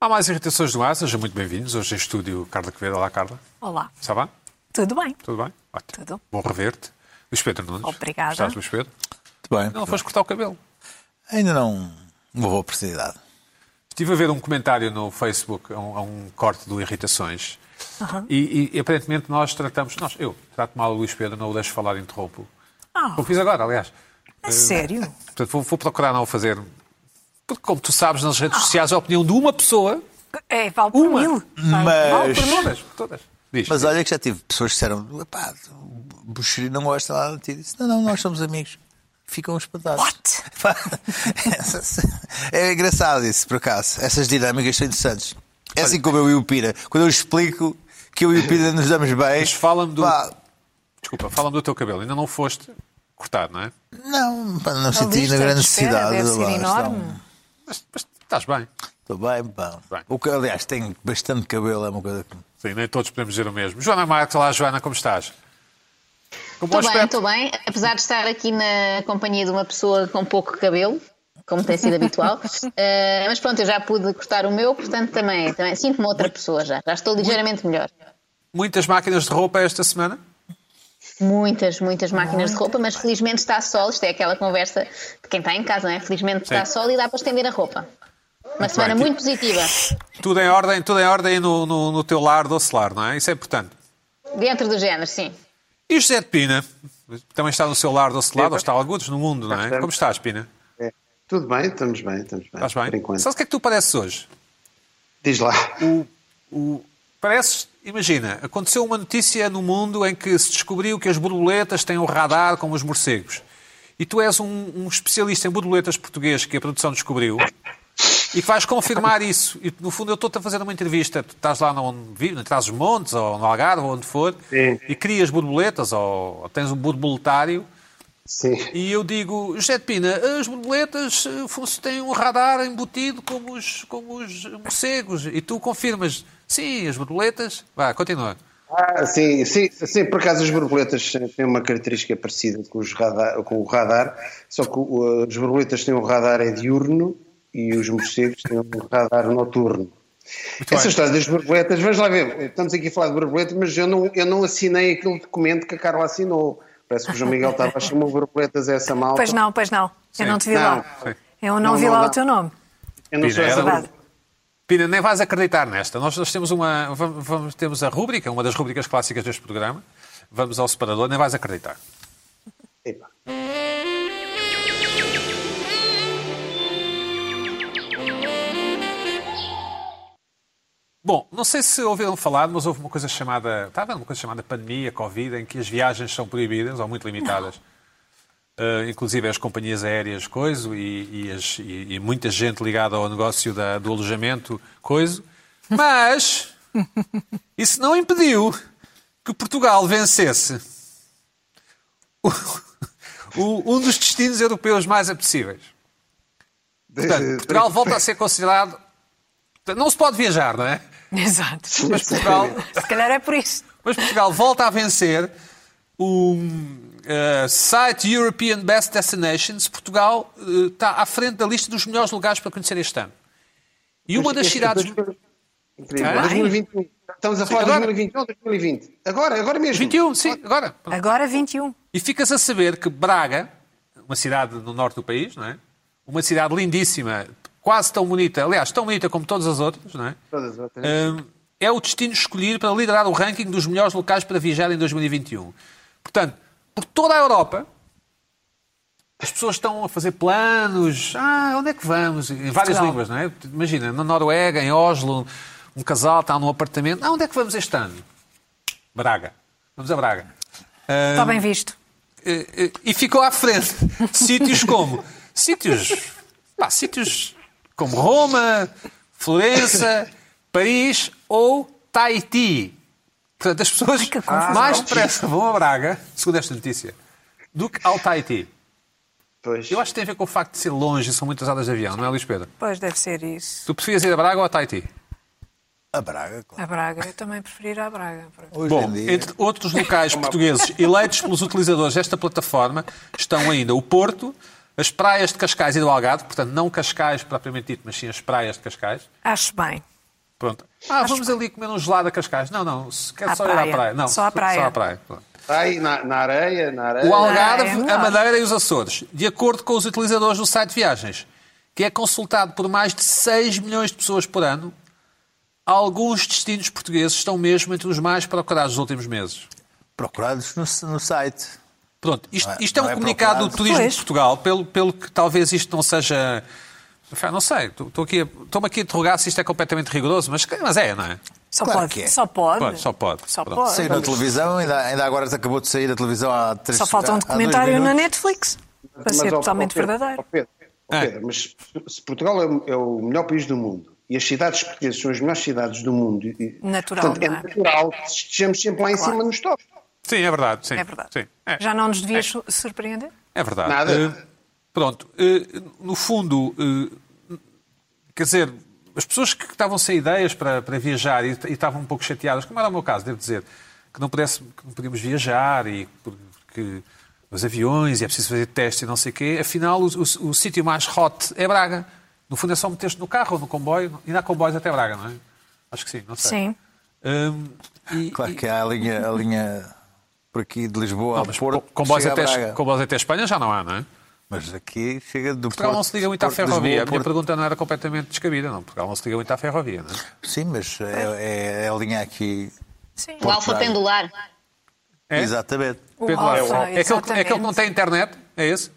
Há mais irritações no ar, sejam muito bem-vindos. Hoje em estúdio, Carla Quevedo. Olá, Carla. Olá, Está bem? tudo bem? Tudo bem? Ótimo. Tudo. Bom rever-te. Luís Pedro Nunes. Obrigada. Estás, Luís Pedro? Muito bem. Não foste cortar o cabelo. Ainda não uma boa oportunidade. Estive a ver um comentário no Facebook, a um, a um corte do Irritações. E, e, aparentemente nós tratamos... Nós, eu trato mal o Luís Pedro, não o deixo falar, interrompo. Ah, Como fiz agora, aliás. a sério? Portanto, vou, vou procurar não o fazer. Porque, como tu sabes, nas redes sociais, a opinião de uma pessoa... É, vale por Uma. mil. Mas- Vale por todas. por todas. Diz. Mas olha que já tive pessoas que disseram: pá, o Buxeri não gosta lá de ti. Disse: não, não, nós somos amigos. Ficam espantados. What? É engraçado isso, por acaso. Essas dinâmicas são interessantes. É assim como eu e o Pira. Quando eu explico que eu e o Pira nos damos bem. Mas fala-me do... pá, Desculpa, fala-me do teu cabelo. Ainda não foste cortado, não é? não, pá, não senti na grande necessidade. Deve de ser enorme. estão- Mas, mas estás bem. Estou bem, pá. Bem. O que, aliás, tenho bastante cabelo, é uma coisa que. Sim, nem todos podemos dizer o mesmo. Joana Marques, olá Joana, como estás? Estou bem, estou bem. Apesar de estar aqui na companhia de uma pessoa com pouco cabelo, como tem sido habitual. Eh, mas pronto, eu já pude cortar o meu, portanto também, também sinto-me outra pessoa já. Já estou ligeiramente melhor. Muitas máquinas de roupa esta semana? Muitas, muitas máquinas de roupa, mas felizmente está sol. Isto é aquela conversa de quem está em casa, não é? Felizmente está sol e dá para estender a roupa. Uma semana bem. muito positiva. Tudo em ordem, tudo em ordem no, no, no teu lar doce lar, não é? Isso é importante. Dentro do género, sim. E o José de Pina? Também está no seu lar doce lar, ou está alguns no mundo, não é? estamos. Como estás, Pina? É. Tudo bem, estamos bem, estamos bem. Estás bem? Por enquanto. Sabes o que é que tu pareces hoje? Diz lá. O, o, pareces, imagina, aconteceu uma notícia no mundo em que se descobriu que as borboletas têm um radar como os morcegos. E tu és um, um especialista em borboletas português que a produção descobriu e que vais confirmar isso. E, no fundo, eu estou-te a fazer uma entrevista. Tu estás lá onde vives, na Trás dos Montes, ou no Algarve, ou onde for, Sim. e crias borboletas, ou, ou tens um borboletário. Sim. E eu digo, José de Pina, as borboletas eh, têm um radar embutido como os, como os morcegos. E tu confirmas, sim, as borboletas. Vá, continua. Ah, sim, sim, sim, por acaso as borboletas têm uma característica parecida com, os radar, com o radar, só que o- as borboletas têm um radar é diurno e os morcegos têm um radar noturno. Essa bem. história das borboletas, vamos lá ver, estamos aqui a falar de borboletas, mas eu não, eu não assinei aquele documento que a Carla assinou. Parece que o João Miguel estava a chamar borboletas a essa malta. Pois não, pois não. Sim. Eu não te vi Não. lá. Sim. Eu não, Não, vi não, lá não. o teu nome. Eu não Pina, sou essa. Pina, nem vais acreditar nesta. Nós, nós temos uma. Vamos, vamos- temos a rúbrica, uma das rúbricas clássicas deste programa. Vamos ao separador, nem vais acreditar. Epa. Bom, não sei se ouviram falar, mas houve uma coisa chamada. Está a haver uma coisa chamada pandemia, Covid, em que as viagens são proibidas ou muito limitadas. Uh, inclusive as companhias aéreas, coiso, e, e, as- e- e muita gente ligada ao negócio da- do alojamento, coiso. Mas isso não impediu que Portugal vencesse o- o- um dos destinos europeus mais apetecíveis. Portanto, Portugal volta a ser considerado. Não se pode viajar, não é? Exato. Mas Portugal, Se calhar é por isso. mas Portugal volta a vencer o eh, site European Best Destinations. Portugal eh, está à frente da lista dos melhores lugares para conhecer este ano. E uma das cidades. Incrível. Ah, 2021. Estamos a falar de agora. 2021 ou 2020? Agora, agora mesmo. 21, sim, agora. Agora 21. E ficas a saber que Braga, uma cidade no norte do país, não é? Uma cidade lindíssima, quase tão bonita, aliás, tão bonita como todas as outras, não é? Todas as outras. Hum, é o destino escolhido para liderar o ranking dos melhores locais para viajar em 2021. Portanto, por toda a Europa, as pessoas estão a fazer planos. Ah, onde é que vamos? Em várias Portugal. línguas, não é? Imagina, na Noruega, em Oslo, um casal está num apartamento. Ah, onde é que vamos este ano? Braga. Vamos a Braga. Hum, Está bem visto. eh, eh, e ficou à frente sítios como sítios pá, sítios como Roma, Florença, Paris ou Tahiti. Portanto, as pessoas Ai, mais depressa vão a Braga, segundo esta notícia, do que ao Tahiti. Pois. Eu acho que tem a ver com o facto de ser longe e são muitas horas de avião, não é, Luís Pedro? Pois deve ser isso. Tu preferias ir a Braga ou a Tahiti? A Braga, claro. A Braga, eu também preferir a Braga. Hoje Bom, dia. entre outros locais portugueses eleitos pelos utilizadores desta plataforma estão ainda o Porto, as praias de Cascais e do Algarve, portanto, não Cascais propriamente dito, mas sim as praias de Cascais. Acho bem. Pronto. Ah, vamos ali comer um gelado a Cascais. Não, não, se quer À só ir à praia. praia. Não, Só à praia. Só à praia. Aí na, na areia, na areia. O Algarve, melhor. a Madeira e os Açores, de acordo com os utilizadores do site de viagens, que é consultado por mais de 6 milhões de pessoas por ano, alguns destinos portugueses estão mesmo entre os mais procurados nos últimos meses. Procurados no, no site. Pronto, isto, é- isto é um é comunicado do. Turismo Pois. de Portugal, pelo, pelo que talvez isto não seja. Enfim, não sei, estou- aqui aqui a interrogar se isto é completamente rigoroso, mas, mas é, não é? Só Claro pode. que é. Só pode. Pode, só pode. Só Pronto. pode. Saiu na televisão, ainda, ainda agora acabou de sair da televisão há três Só falta um documentário na. Netflix. Para Mas, ser ó, totalmente Pedro, verdadeiro. ó, Pedro, ó, É. Pedro, mas se Portugal é o, é o melhor país do mundo e as cidades portuguesas são as melhores cidades do mundo, e- Natural, portanto, é é? natural que estejamos sempre lá em Claro. cima nos tops. Sim, é verdade. Sim, É verdade. Sim, é. Já não nos devias su- surpreender? É verdade. Nada. Eh, pronto. Eh, no fundo, eh, quer dizer, as pessoas que estavam sem ideias para, para viajar e, e estavam um pouco chateadas, como era o meu caso, devo dizer, que não, pudesse, que não podíamos viajar e porque os aviões e é preciso fazer testes e não sei o quê, afinal o, o- o sítio mais hot é Braga. No fundo é só meter-te no carro ou no comboio. E há comboios até Braga, não é? Acho que sim, não sei. Sim. Hum, e- Claro e- que há a linha, a linha por aqui de Lisboa não, ao mas Porto. com- comboios até, comboios até Espanha já não há, não é? Mas aqui chega do Portugal Porto. não se liga muito à ferrovia. Lisboa, a minha Porto- pergunta não era completamente descabida, não. Portugal não se liga muito à ferrovia, não é? Sim, mas é, é a linha aqui. Sim. O alfa pendular. É? Exatamente. O Pedro Alfa, Alves. é, aquele, que- é aquele que não exatamente. tem internet? É esse?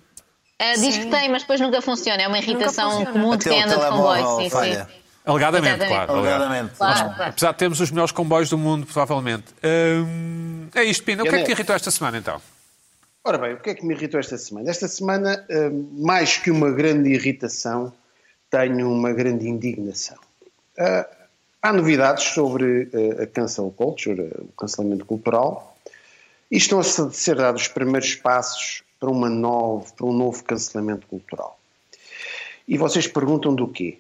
Ah, diz que tem, mas depois nunca funciona. É uma irritação comum de quem anda de comboio. Sim, falha. sim. Alegadamente, claro. Alegadamente. Claro, claro. Apesar de termos os melhores comboios do mundo, provavelmente. Hum, é isto, Pina. O que é que te irritou esta semana, então? Ora bem, o que é que me irritou esta semana? Esta semana, eh, mais que uma grande irritação, tenho uma grande indignação. Ah, há novidades sobre eh, a cancel culture, eh, o cancelamento cultural, e estão a se- ser dados os primeiros passos para, uma novo, para um novo cancelamento cultural. E vocês perguntam do quê?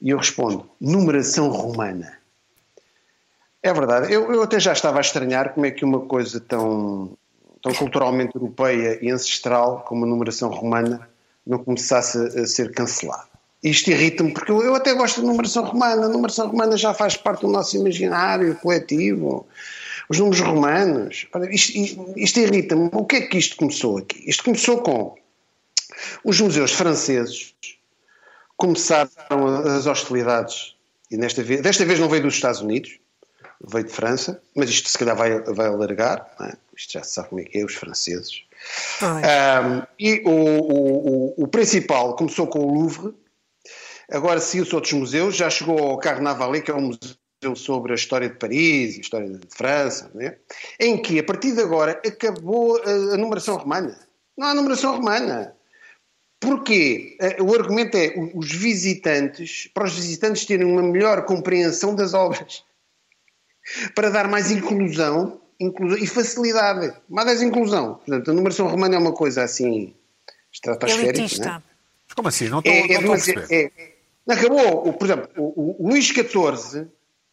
E eu respondo: numeração romana. É verdade. Eu, eu até já estava a estranhar como é que uma coisa tão, tão culturalmente europeia e ancestral como a numeração romana não começasse a, a ser cancelada. Isto irrita-me porque eu, eu até gosto de numeração romana. A numeração romana já faz parte do nosso imaginário coletivo. Os números romanos. Ora, Isto, isto irrita-me. O que é que isto começou aqui? Isto começou com os museus franceses começaram as hostilidades e nesta vez, desta vez não veio dos Estados Unidos, veio de França, mas isto se calhar vai, vai alargar, é? isto já se sabe como é que é, os franceses. Ahm, e o, o, o, o principal começou com o Louvre, agora seguiu-se outros museus, já chegou ao Carnavalet, que é um museu sobre a história de Paris, a história de França, é? em que a partir de agora acabou a, a numeração romana. Não há numeração romana. Porquê? Eh, O argumento é os visitantes, para os visitantes terem uma melhor compreensão das obras, para dar mais inclusão, inclusão e facilidade. Mais inclusão. Portanto, a numeração romana é uma coisa assim estratosférica. é? Elitista. Como assim? Não estou, É, não é estou a perceber. é- não acabou. O- por exemplo, o, o Luís XIV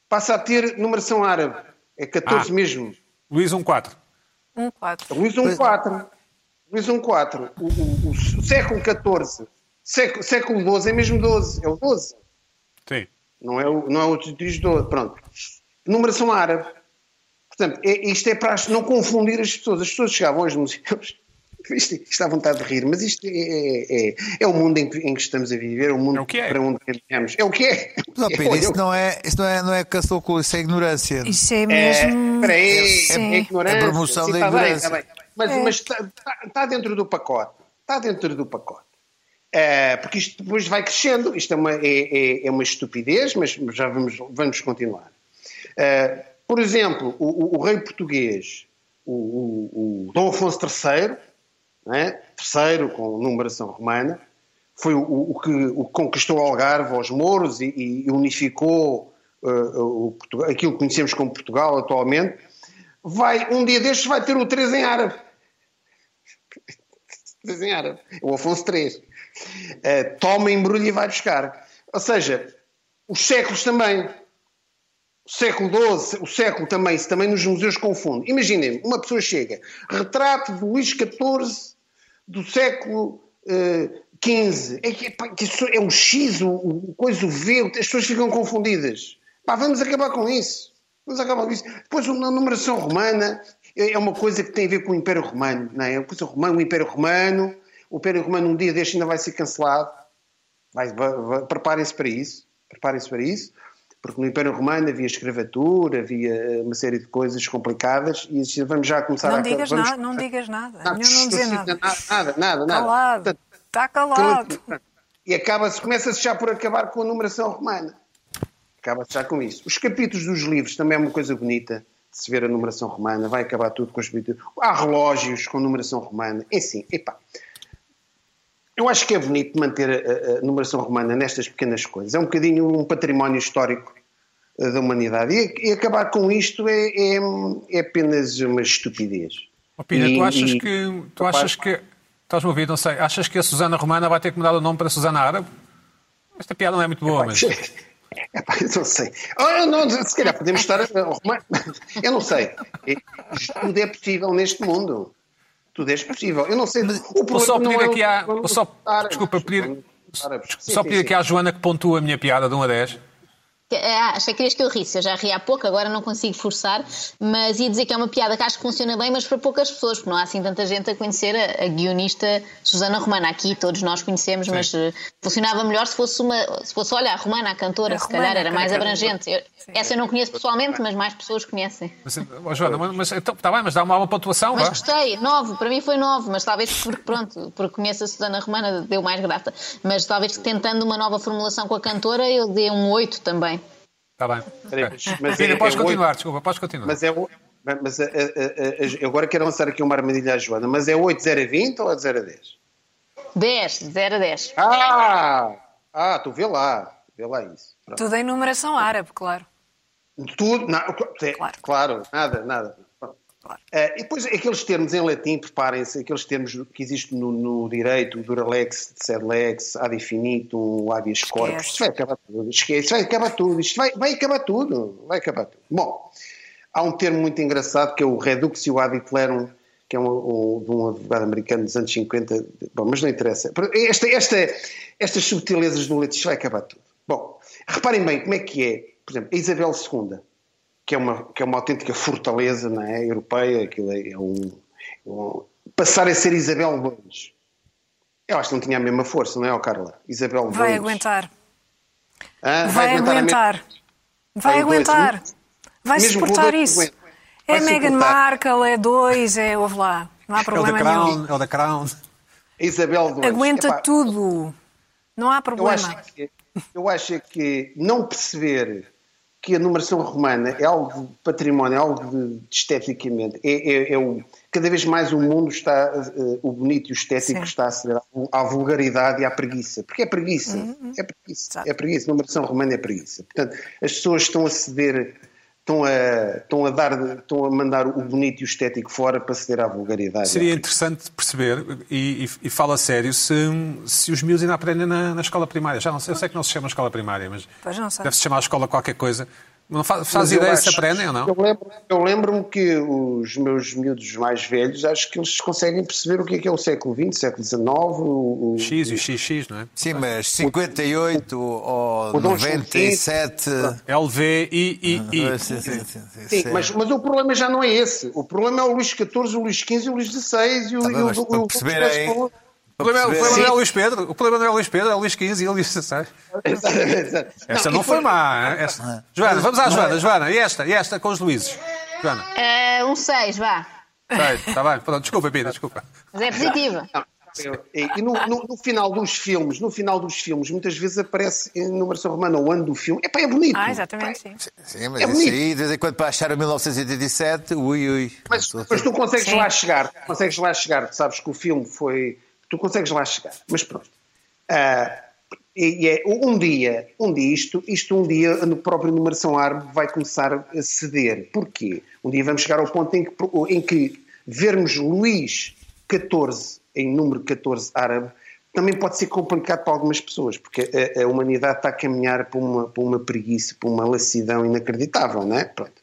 passa a ter numeração árabe. É 14 Ah. mesmo. Luís 14. Um quadro. Luís XIV. Luís XIV. O, o- o século XIV. Século, século XII é mesmo 12. É o 12. Sim. Não é o, não é o diz 12. Pronto. Numeração árabe. Portanto, é- isto é para as- não confundir as pessoas. As pessoas chegavam aos museus. Isto, isto dá vontade de rir, mas isto é, é, é, é o mundo em que, em que estamos a viver, é o mundo É o que é. para onde caminhamos. É o que é. Mas, ó, Pina, Olha, isso não é, isso não é, não é culture, isso é ignorância. Isso é É, mesmo. espera aí, é, Sim. ignorância. É promoção Sim, da está bem, ignorância. está bem. Mas, É. está, está- está dentro do pacote. Está dentro do pacote. É, porque isto depois vai crescendo. Isto é uma, é, é- é uma estupidez, mas já vamos, vamos continuar. É, por exemplo, o, o- o rei português, o, o- Dom Afonso III, não é? terceiro com numeração romana, foi o, que, o que conquistou Algarve aos mouros e, e unificou uh, aquilo que conhecemos como Portugal atualmente, vai, um dia destes vai ter o 3 em árabe. 3 em árabe. O Afonso III. Uh, toma, embrulha e vai buscar. Ou seja, os séculos também. O século XII, o século também, isso também nos museus confunde. Imaginem, uma pessoa chega, retrato de Luís XIV do século eh, 15. É, que, pá, que é o X, o, o coisa, o V, as pessoas ficam confundidas. Pá, vamos acabar com isso. Vamos acabar com isso. Depois, a numeração romana é é uma coisa que tem a ver com o Império Romano, não é? É uma coisa romana, o Império Romano. O Império Romano um dia deste ainda vai ser cancelado. Preparem-se para isso. Preparem-se para isso. Porque no Império Romano havia escravatura, havia eh, uma série de coisas complicadas e assim, vamos já começar Não a... digas vamos- nada, não digas nada. Não dizer sim, nada. Nada, nada, nada. Calado. Portanto, Está calado. e acaba-se, começa-se já por acabar com a numeração romana. Acaba-se já com isso. Os capítulos dos livros também é uma coisa bonita se ver a numeração romana, vai acabar tudo com os. Há relógios com numeração romana, enfim, epá. Eu acho que é bonito manter a, a- numeração romana nestas pequenas coisas. É um bocadinho um património histórico eh, da humanidade. E, e acabar com isto é, é, é apenas uma estupidez. Ó, Pina, E- tu achas e- que. Tu achas que. Estás-me a ouvir? Não sei. Achas que a Susana Romana vai ter que mudar o nome para Susana Árabe? Esta piada não é muito boa, mas. É pá, eu não sei. Oh, não, se calhar podemos estar. a- Eu não sei. É- Tudo é possível neste mundo. Tudo é possível. Eu não sei. O Vou só pedir é aqui à. é só, árabes. desculpa, pedir. Árabes. Sim, Só pedir sim. aqui à Joana que pontua a minha piada de 1 a 10. Ah, achei que querias que eu risse. Eu já ri há pouco, agora não consigo forçar, mas ia dizer que é uma piada que acho que funciona bem, mas para poucas pessoas, porque não há assim tanta gente a conhecer a, a guionista Susana Romana. Aqui todos nós conhecemos, mas eh, funcionava melhor se fosse uma. Se fosse, olha, a Romana, a cantora, A se Romana, calhar era mais a abrangente. Eu- essa eu não conheço pessoalmente, mas mais pessoas conhecem. Mas, ó, Joana, mas, mas então, está bem, mas dá uma, uma pontuação, Mas vá. gostei, nove, para mim foi nove, mas talvez porque, pronto, porque conheço a Susana Romana, deu mais graça. Mas talvez tentando uma nova formulação com a cantora, eu dei um oito também. Está bem. Mas- mas Pina, é- podes é continuar, oito. desculpa, podes continuar. Mas é. o- Mas a- a- a- a- eu agora quero lançar aqui uma armadilha à Joana. Mas é 8, 0 a 20 ou é 0 a 10? 10, 0 a 10. Ah! Ah, tu vê lá. Vê lá isso. Pronto. Tudo em numeração árabe, claro. Tudo, não, é, Claro. claro. nada, nada. Claro. Eh, e depois aqueles termos em latim, preparem-se, aqueles termos que existem no, no direito, duralex, sedlex, ad infinitum, habeas corpus, isto vai acabar tudo, esquece, vai acabar tudo, isto vai, vai acabar tudo, vai acabar tudo. Bom, há um termo muito engraçado que é o reduxio ad Hitlerum, que é um, um, de um advogado americano dos anos 50, bom, mas não interessa. Esta, esta, estas subtilezas do leite, isto vai acabar tudo. Bom, reparem bem como é que é, por exemplo, a Isabel II, que é uma, que é uma autêntica fortaleza não é? europeia, aquilo é, é um, um- passar a ser Isabel II. Eu acho que não tinha a mesma força, não é, Carla? Isabel Vai II. aguentar. Hã? Vai aguentar. Vai Vai dois, aguentar. Vai Mesmo com suportar dois, isso. aguenta. É Vai Meghan. Markle, é dois, é. Ouve lá. Não há É o da problema Crown, nenhum. é o da Crown. A Isabel II. Aguenta Epá, tudo. Não há Eu problema. acho, que, eu acho que não perceber que a numeração romana é algo de património, é algo de, de esteticamente. É, é- é o, cada vez mais o mundo está, eh, o bonito e o estético Sim. está a ceder à, vulgaridade e à preguiça. Porque é preguiça. É preguiça. Exato. É preguiça. A numeração romana é preguiça. Portanto, as pessoas estão a ceder. Estão a, estão, a dar, estão a mandar o bonito e o estético fora para ceder à vulgaridade. Seria interessante perceber, e, e, e fala a sério, se, se os miúdos ainda aprendem na, na escola primária. Já não sei, eu sei que não se chama escola primária, mas deve-se chamar a escola qualquer coisa. Não faz, faz ideia se aprendem ou não? Eu lembro- eu lembro-me que os meus miúdos mais velhos, acho que eles conseguem perceber o que é que é o século XX, século XIX. O, o- X e o XX, não é? Sim, mas 58 ou O Dom 97. LV, I, I. Ah, Sim, sim, sim, sim, mas, mas o problema já não é esse. O problema é o Luís XIV, o Luís XV, o Luís XVI e o. Tá bem, e o- o- para o- perceberem- o- O problema, o perceber- problema não é o Luís Pedro, o problema não é o Luís Pedro, é o Luís XV e o Luís XVI. Exato. Essa e não foi má. Essa- Joana, vamos à Joana, Joana, e esta, e esta com os Luíses. Joana, Ah, um 6, vá. está bem, pronto, desculpa, Pina, desculpa. Mas é positiva. Não, eu- E e no, no- no final dos filmes, no final dos filmes, muitas vezes aparece em numeração romana o ano do filme. Epá, é bonito. Ah, exatamente, sim. Sim, mas É isso bonito. aí, de vez em quando para achar o 1987, ui, ui. Mas, mas tu consegues Sim. lá chegar, tu consegues lá chegar, tu sabes que o filme foi. Tu consegues lá chegar, mas pronto. Ah, e, é, um dia, um dia isto, isto um dia no próprio numeração árabe vai começar a ceder. Porquê? Um dia vamos chegar ao ponto em que, em que vermos Luís XIV em número 14 árabe também pode ser complicado para algumas pessoas, porque a, a humanidade está a caminhar para uma, para uma preguiça, para uma lassidão inacreditável, não é? Pronto.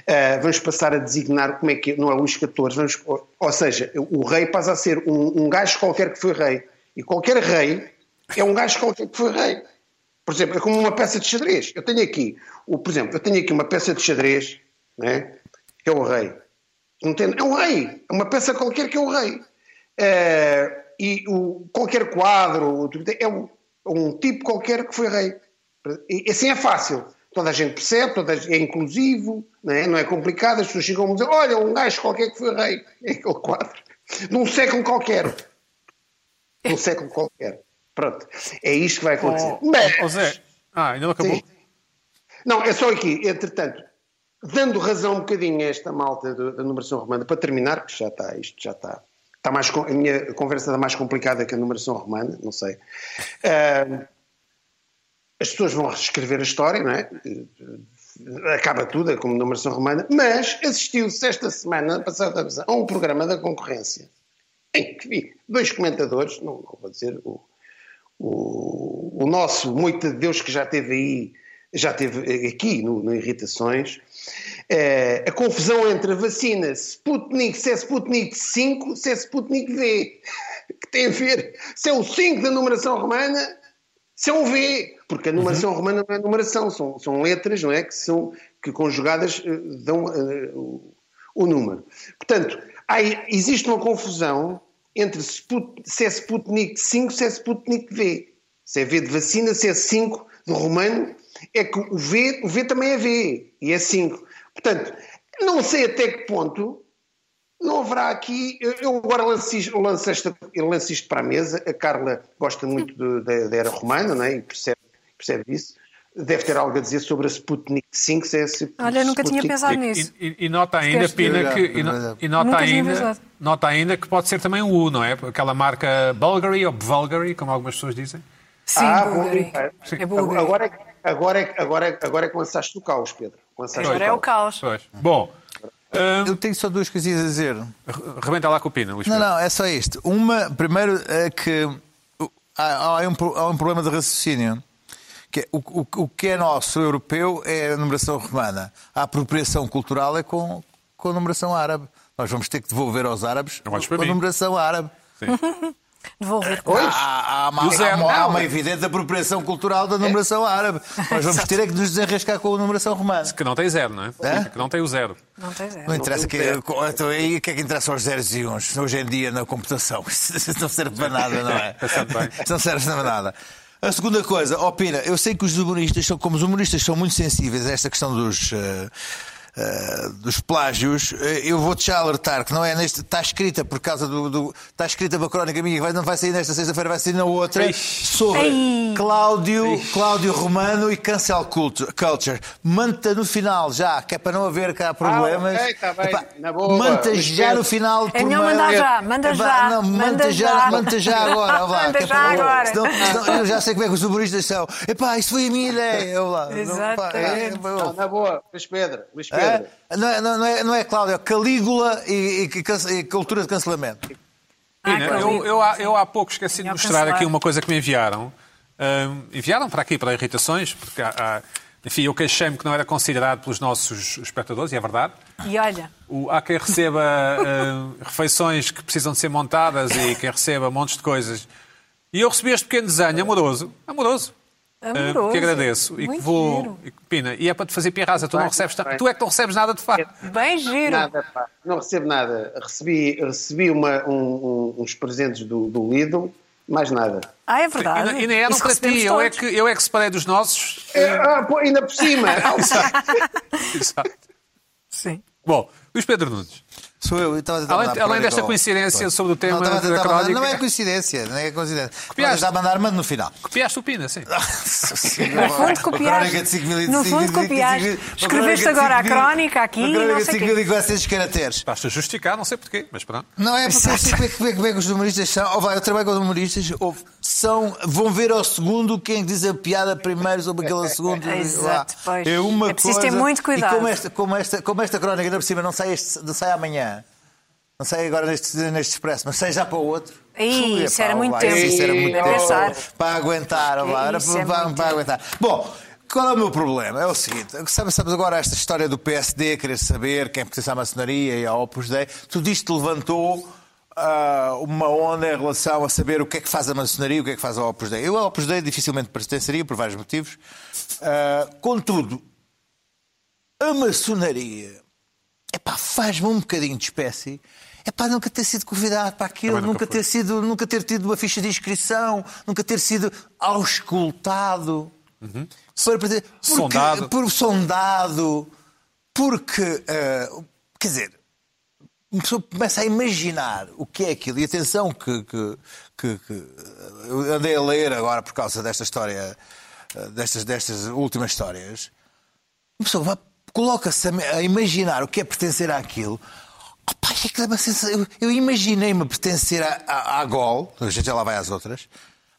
Uh, vamos passar a designar como é que é, não é Luís XIV, vamos, ou, seja, o rei passa a ser um, um gajo qualquer que foi rei. E qualquer rei é um gajo qualquer que foi rei. Por exemplo, é como uma peça de xadrez. Eu tenho aqui, o, por exemplo, eu tenho aqui uma peça de xadrez, né, que é o rei. Tem, é um rei. É uma peça qualquer que é o rei. Eh, e o, qualquer quadro é um, um tipo qualquer que foi rei. E assim é fácil. Toda a gente percebe, toda a, é inclusivo, não é? não é complicado. As pessoas chegam a dizer: olha, um gajo qualquer que foi rei. É aquele quadro. Num século qualquer. Num século qualquer. Pronto. É isto que vai acontecer. Oh, Mas, oh, Zé, ah, ainda não acabou? Sim. Não, é só aqui. Entretanto, dando razão um bocadinho a esta malta do- da numeração romana, para terminar, que já está, isto já está. está mais, a minha conversa está mais complicada que a numeração romana, não sei. Ah, as pessoas vão reescrever a história, não é? Acaba tudo, é como numeração romana, mas assistiu-se esta semana passada a um programa da concorrência em que vi dois comentadores, não, não vou dizer o, o, o nosso muito de Deus que já teve aí, já teve aqui no, no Irritações, eh, a confusão entre a vacina Sputnik, se é Sputnik 5, se é Sputnik V, que tem a ver se é o 5 da numeração romana, se é um V, porque a numeração romana não é numeração, são, são letras, não é? Que são, que conjugadas eh, dão eh, o, o número. Portanto, há, existe uma confusão entre Sput, se é Sputnik 5, se é Sputnik V. Se é V de vacina, se é 5 de romano, é que o V, o V também é V, e é 5. Portanto, não sei até que ponto não haverá aqui. Eu agora lanço, isto- eu lanço, esta, eu lanço isto para a mesa. A Carla gosta muito da era romana, não é? E percebe, percebe isso. Deve ter algo a dizer sobre a Sputnik 5. Se é Sp- Olha, nunca tinha Sputnik pensado E, nisso. e- e nota ainda, Esquece. Pina, que, e, no- Verdade. e nota, tinha ainda, pensado. nota ainda que pode ser também um U, não é? Aquela marca Bulgari ou Bulgari, como algumas pessoas dizem. Sim, Ah, Bulgari. bom, É Bulgari. Agora, é- agora, é- agora, é- agora é que lançaste o caos, Pedro. Lançaste Agora é o caos. Pois. Bom, hum, Eu tenho só duas coisinhas a dizer. re- rebenta lá com o Pina, Luís Não, Pedro. não, é só isto. Uma, primeiro, é que há, há um, há um problema de raciocínio. Que é, o, o- o que é nosso europeu é a numeração romana. A apropriação cultural é com, com a numeração árabe. Nós vamos ter que devolver aos árabes para a mim. numeração árabe. Devolver. Há, há- há uma, há uma- há uma evidente apropriação cultural da numeração árabe. Nós vamos ter é que nos desenrascar com a numeração romana. Que não tem zero, não é? É? Que não tem o zero. Não tens zero. Não interessa que, então, aí o que é que interessa aos zeros e uns hoje em dia na computação? Isso não serve para nada, não é? Isso não serve para nada. A segunda coisa, opina, eu sei que os humoristas são, como os humoristas são muito sensíveis a esta questão dos. eh, eh, dos plágios, eh, eu vou-te já alertar que não é neste. Está escrita por causa do. do- está escrita uma crónica minha que vai- não vai sair nesta sexta-feira, vai sair na outra. Ixi. Sobre Ei. Cláudio, Cláudio Romano e Cancel Culture. culture. Manta no final já, que é para não haver cá problemas. ok, tá bem. Epá, Na boa, Manta já Pedro. no final. É melhor mandar já, manda já, Não, manda manda já, já. manda já agora. lá, Manda que é já agora. senão- senão eu já sei como é que os humoristas são. Epá, isso foi a minha ideia. lá. Não, pá, é, Não, na boa, Luís Pedro. Luís é? Não, é, não, é, não é Cláudio, é Calígula e, e- e- cultura de cancelamento. Ah, Pina, claro. eu, eu, há- eu há pouco esqueci de Melhor mostrar cancelar. aqui uma coisa que me enviaram. Hum, enviaram para aqui, para irritações, porque há, há- enfim, eu queixei-me que não era considerado pelos nossos espectadores, e é verdade. E olha, O- há quem receba hum, refeições que precisam de ser montadas e quem receba montes de coisas. E eu recebi este pequeno desenho amoroso, amoroso, hum, Amoroso. que agradeço e que Muito vou. giro. e que- Pina, e é para te fazer pirraça, tu não recebes, tu é que não recebes nada de fato. bem giro. Nada, pá. Não recebo nada. Recebi, recebi uma- um- um- uns presentes do, do Lidl, mais nada. Ah, é E, verdade. e nem eram para ti, eu é, que, eu é que separei dos nossos. É, ah, pô, ainda por cima. Exato. Sim. Bom, Luís Pedro Nunes. Sou eu, eu estava a tentar Além- desta igual. coincidência sobre o tema não, a da crónica- Não é coincidência, não é coincidência. Copiaste? A mandar, mando no final. Copiaste o Pina, sim. No fundo, copiaste. No fundo, copiaste. Escreveste agora a crónica aqui, crónica não de sei 5 mil 400 caracteres. Estás-te a justificar, não sei porquê, mas pronto. Não é porque é, que- como é que- é que os humoristas são. Oh, vai, eu trabalho com os humoristas, oh, são, vão ver ao segundo quem diz a piada primeiro sobre aquele segundo. Exato, pois. É uma É preciso coisa. ter muito cuidado. E como esta, como esta, como esta crónica ainda por cima não sai, este, não sai amanhã, não sai agora neste, neste expresso, mas sai já para o outro. Ih, isso epá, era muito tempo. Isso era muito tempo. Para aguentar, era é para, aguentar. Bom. Qual é o meu problema? É o seguinte, sabes, sabes agora esta história do PSD, querer saber quem pertence à maçonaria e ao Opus Dei, tudo isto levantou uh, uma onda em relação a saber o que é que faz a maçonaria, o que é que faz a Opus Dei. Eu a Opus Dei dificilmente pertenceria por vários motivos. Uh, contudo, a maçonaria faz-me um bocadinho de espécie é para nunca ter sido convidado para aquilo, nunca, nunca ter sido, nunca ter tido uma ficha de inscrição, nunca ter sido auscultado, uhum. para, porque, sondado. Por, sondado, porque, uh, quer dizer, uma pessoa começa a imaginar o que é aquilo. E atenção que, que, que, que eu andei a ler agora por causa desta história, eh, destas, destas últimas histórias. Uma pessoa coloca-se a, a imaginar o que é pertencer àquilo. Opa, é uma sensação. Eu, eu imaginei-me pertencer à, à, à GOL, a gente já lá vai às outras,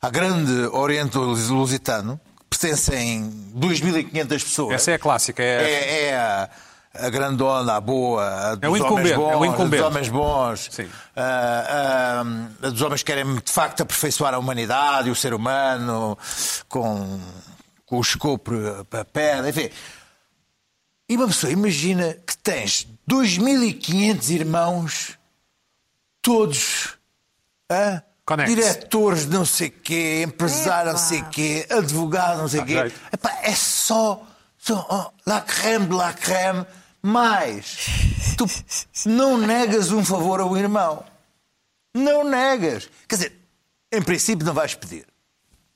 à Grande Oriente Lusitano, que pertencem 2.500 pessoas. Essa é a clássica. É, é, é a a grandona, a boa, a dos é homens bons, é um dos homens bons, Sim. A, a, a, dos homens que querem de facto aperfeiçoar a humanidade e o ser humano com, com o escopo para pedra, enfim. E uma pessoa imagina que tens 2.500 irmãos, todos a diretores de não sei quê, empresários não sei quê, advogados não sei quê. Epá, é só, só oh, la creme de la creme mas tu não negas um favor ao irmão. Não negas. Quer dizer, em princípio não vais pedir.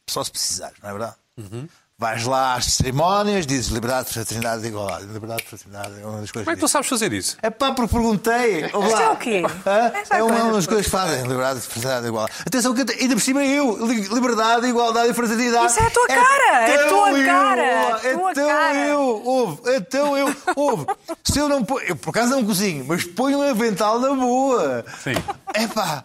Só se precisares, não é verdade? Uhum. Vais lá às cerimónias, dizes liberdade, fraternidade e igualdade. Liberdade, fraternidade é uma das coisas. Como é que tu sabes fazer isso? É pá, porque perguntei. Isto é o quê? É, é uma das coisas que fazem. Liberdade, fraternidade e igualdade. Atenção, que ainda por cima eu. Liberdade, igualdade e fraternidade. Isso é a tua é cara. É a tua eu, cara. É tua então cara. eu, ouve. Então eu, ouve. Se eu não ponho. Eu por acaso não cozinho, mas ponho um avental na boa. Sim. É pá.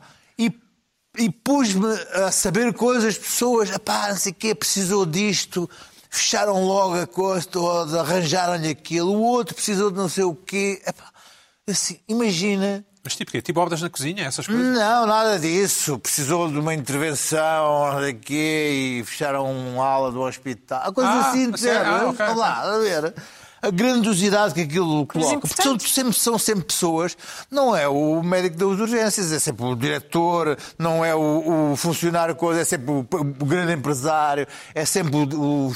E pus-me a saber coisas, pessoas, pá, não sei o quê, precisou disto, fecharam logo a coisa toda, arranjaram-lhe aquilo, o outro precisou de não sei o quê. Epá, assim, imagina. Mas tipo quê? Tipo obras na cozinha, essas coisas? Não, nada disso. Precisou de uma intervenção daqui e fecharam uma ala do hospital. Coisa ah, assim, de ah, okay, lá, a ver a grandiosidade que aquilo coloca. Porque são sempre, são sempre pessoas, não é o médico das urgências, é sempre o diretor, não é o, o funcionário, é sempre o, o, grande empresário, é sempre o,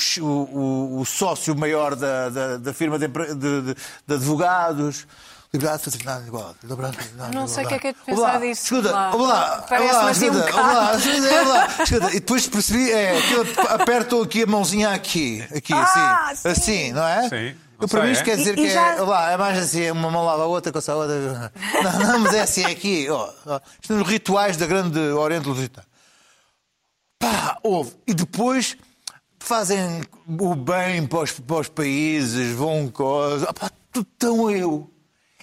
o sócio maior da, da, da firma de, de, de, advogados. Liberdade, fraternidade, igualdade. Liberdade, fraternidade, Não sei o que é que é de pensar olá, disso. Escuta, olá, olá, olá, assim um olá, escuta, olá, escuta. E depois percebi, é, aperto aqui a mãozinha aqui, aqui, ah, assim, sim. assim, não é? Sim. Eu, para mim isto quer dizer e, que já... é, lá, é mais assim, uma mão lava a outra, com a outra. Não, não, mas é assim, é aqui. Ó, ó, isto nos rituais da grande Oriente Lusitano. Pá, houve. E depois fazem o bem para os, para os países, vão coisas. Pá, tudo tão eu.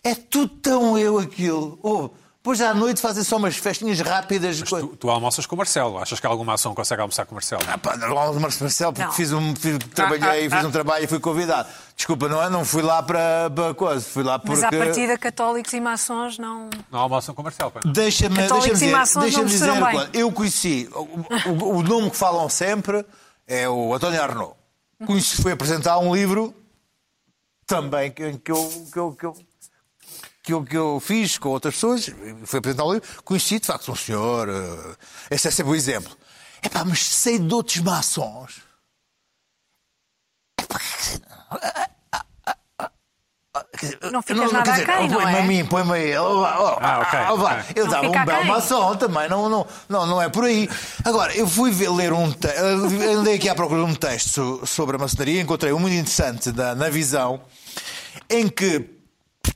É tudo tão eu aquilo. Houve. Depois à noite fazem só umas festinhas rápidas. Mas tu, tu, almoças com o Marcelo. Achas que alguma ação consegue almoçar com o Marcelo? Ah, pá, não almoço com o Marcelo porque fiz um, fiz, trabalhei, ah, ah, fiz um trabalho e fui convidado. Desculpa, não é? Não fui lá para, para coisa. Fui lá porque... Mas à partida católicos e maçons não... Não almoçam com o Marcelo, Deixa-me deixa dizer, deixa dizer eu conheci, o, o, o, nome que falam sempre é o António Arnaud. Conheci, foi apresentar um livro também que, que eu, que eu, que eu que eu, que eu fiz com outras pessoas, foi apresentar o livro, conheci de facto um senhor. Uh, esse é sempre o um exemplo. É pá, mas sei de outros maçons. Não ficas não, nada dizer, quem, não põe-me é? a mim, põe-me a ele. Oh, oh, ah, okay, oh, okay. Eu dava um belo maçom também, não, não, não, não é por aí. Agora, eu fui ver, ler um texto, andei aqui à procura de um texto sobre a maçonaria, encontrei um muito interessante da, na visão, em que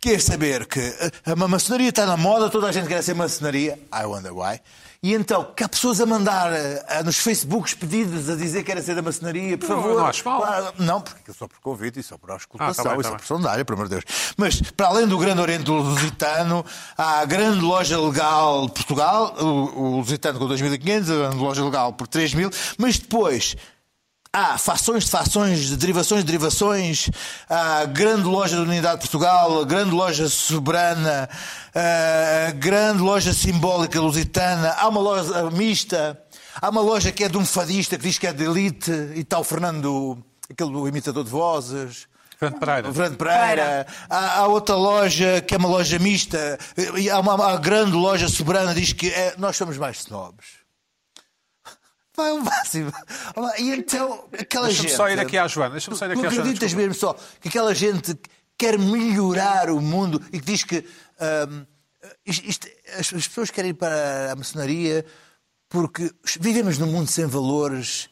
Quer saber que a maçonaria está na moda, toda a gente quer ser maçonaria. I wonder why. E então, que há pessoas a mandar uh, nos Facebooks pedidos a dizer que era ser da maçonaria, por favor. Não, acho mal. não, porque só por convite e só por auscultação ah, tá bem, tá só por sondário, pelo amor de Deus. Mas, para além do Grande Oriente Lusitano, há a Grande Loja Legal de Portugal, o, o Lusitano com 2.500, a Grande Loja Legal por 3.000, mas depois Há fações de fações, derivações de derivações, a grande loja da Unidade de Portugal, a grande loja soberana, a grande loja simbólica lusitana, há uma loja mista, há uma loja que é de um fadista que diz que é de elite e tal Fernando, aquele imitador de vozes. Fernando Pereira. Fernando Pereira. Há, há, outra loja que é uma loja mista. Há uma, uma grande loja soberana diz que é, nós somos mais snobs. Vai o máximo. E então, aquela Deixa-me gente. só ir aqui à Joana. Deixa-me só ir aqui à Joana. acreditas mesmo só que aquela gente quer melhorar o mundo e que diz que hum, isto, isto, as, as pessoas querem ir para a maçonaria porque vivemos num mundo sem valores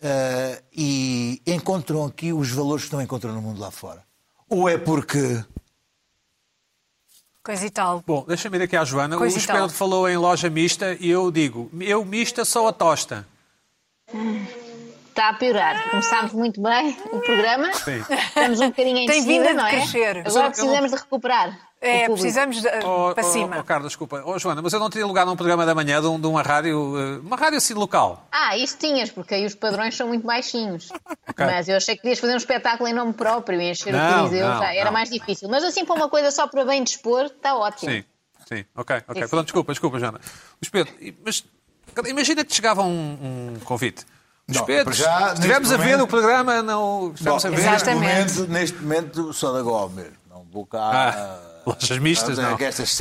uh, e encontram aqui os valores que não encontram no mundo lá fora. Ou é porque. Coisa e tal. Bom, deixa-me ir aqui à Joana. Coisa o Espelho falou em loja mista e eu digo, eu mista sou a tosta. Está a piorar. Começámos muito bem o programa. Sim. Estamos um bocadinho em Tem vindo não é? Crescer. Agora precisamos de recuperar. É, precisamos de, oh, para oh, cima. Oh, Carla, desculpa. Oh, Joana, mas eu não teria lugar num programa da manhã de, um, de uma rádio, eh, uma rádio assim local. Ah, isso tinhas, porque aí os padrões são muito baixinhos. Okay. Mas eu achei que podias fazer um espetáculo em nome próprio e encher não, o Coliseu, já era não. mais difícil. Mas assim, para uma coisa só para bem dispor, está ótimo. Sim, sim, ok, ok. Pronto, desculpa, desculpa, Joana. Pedro, mas imagina que te chegava um, um convite. Não, Pedro, já, estivemos a ver o programa, não estivemos a ver. Neste momento, neste momento, só Gomes. Não vou cá. Ah. Lojas mistas, não.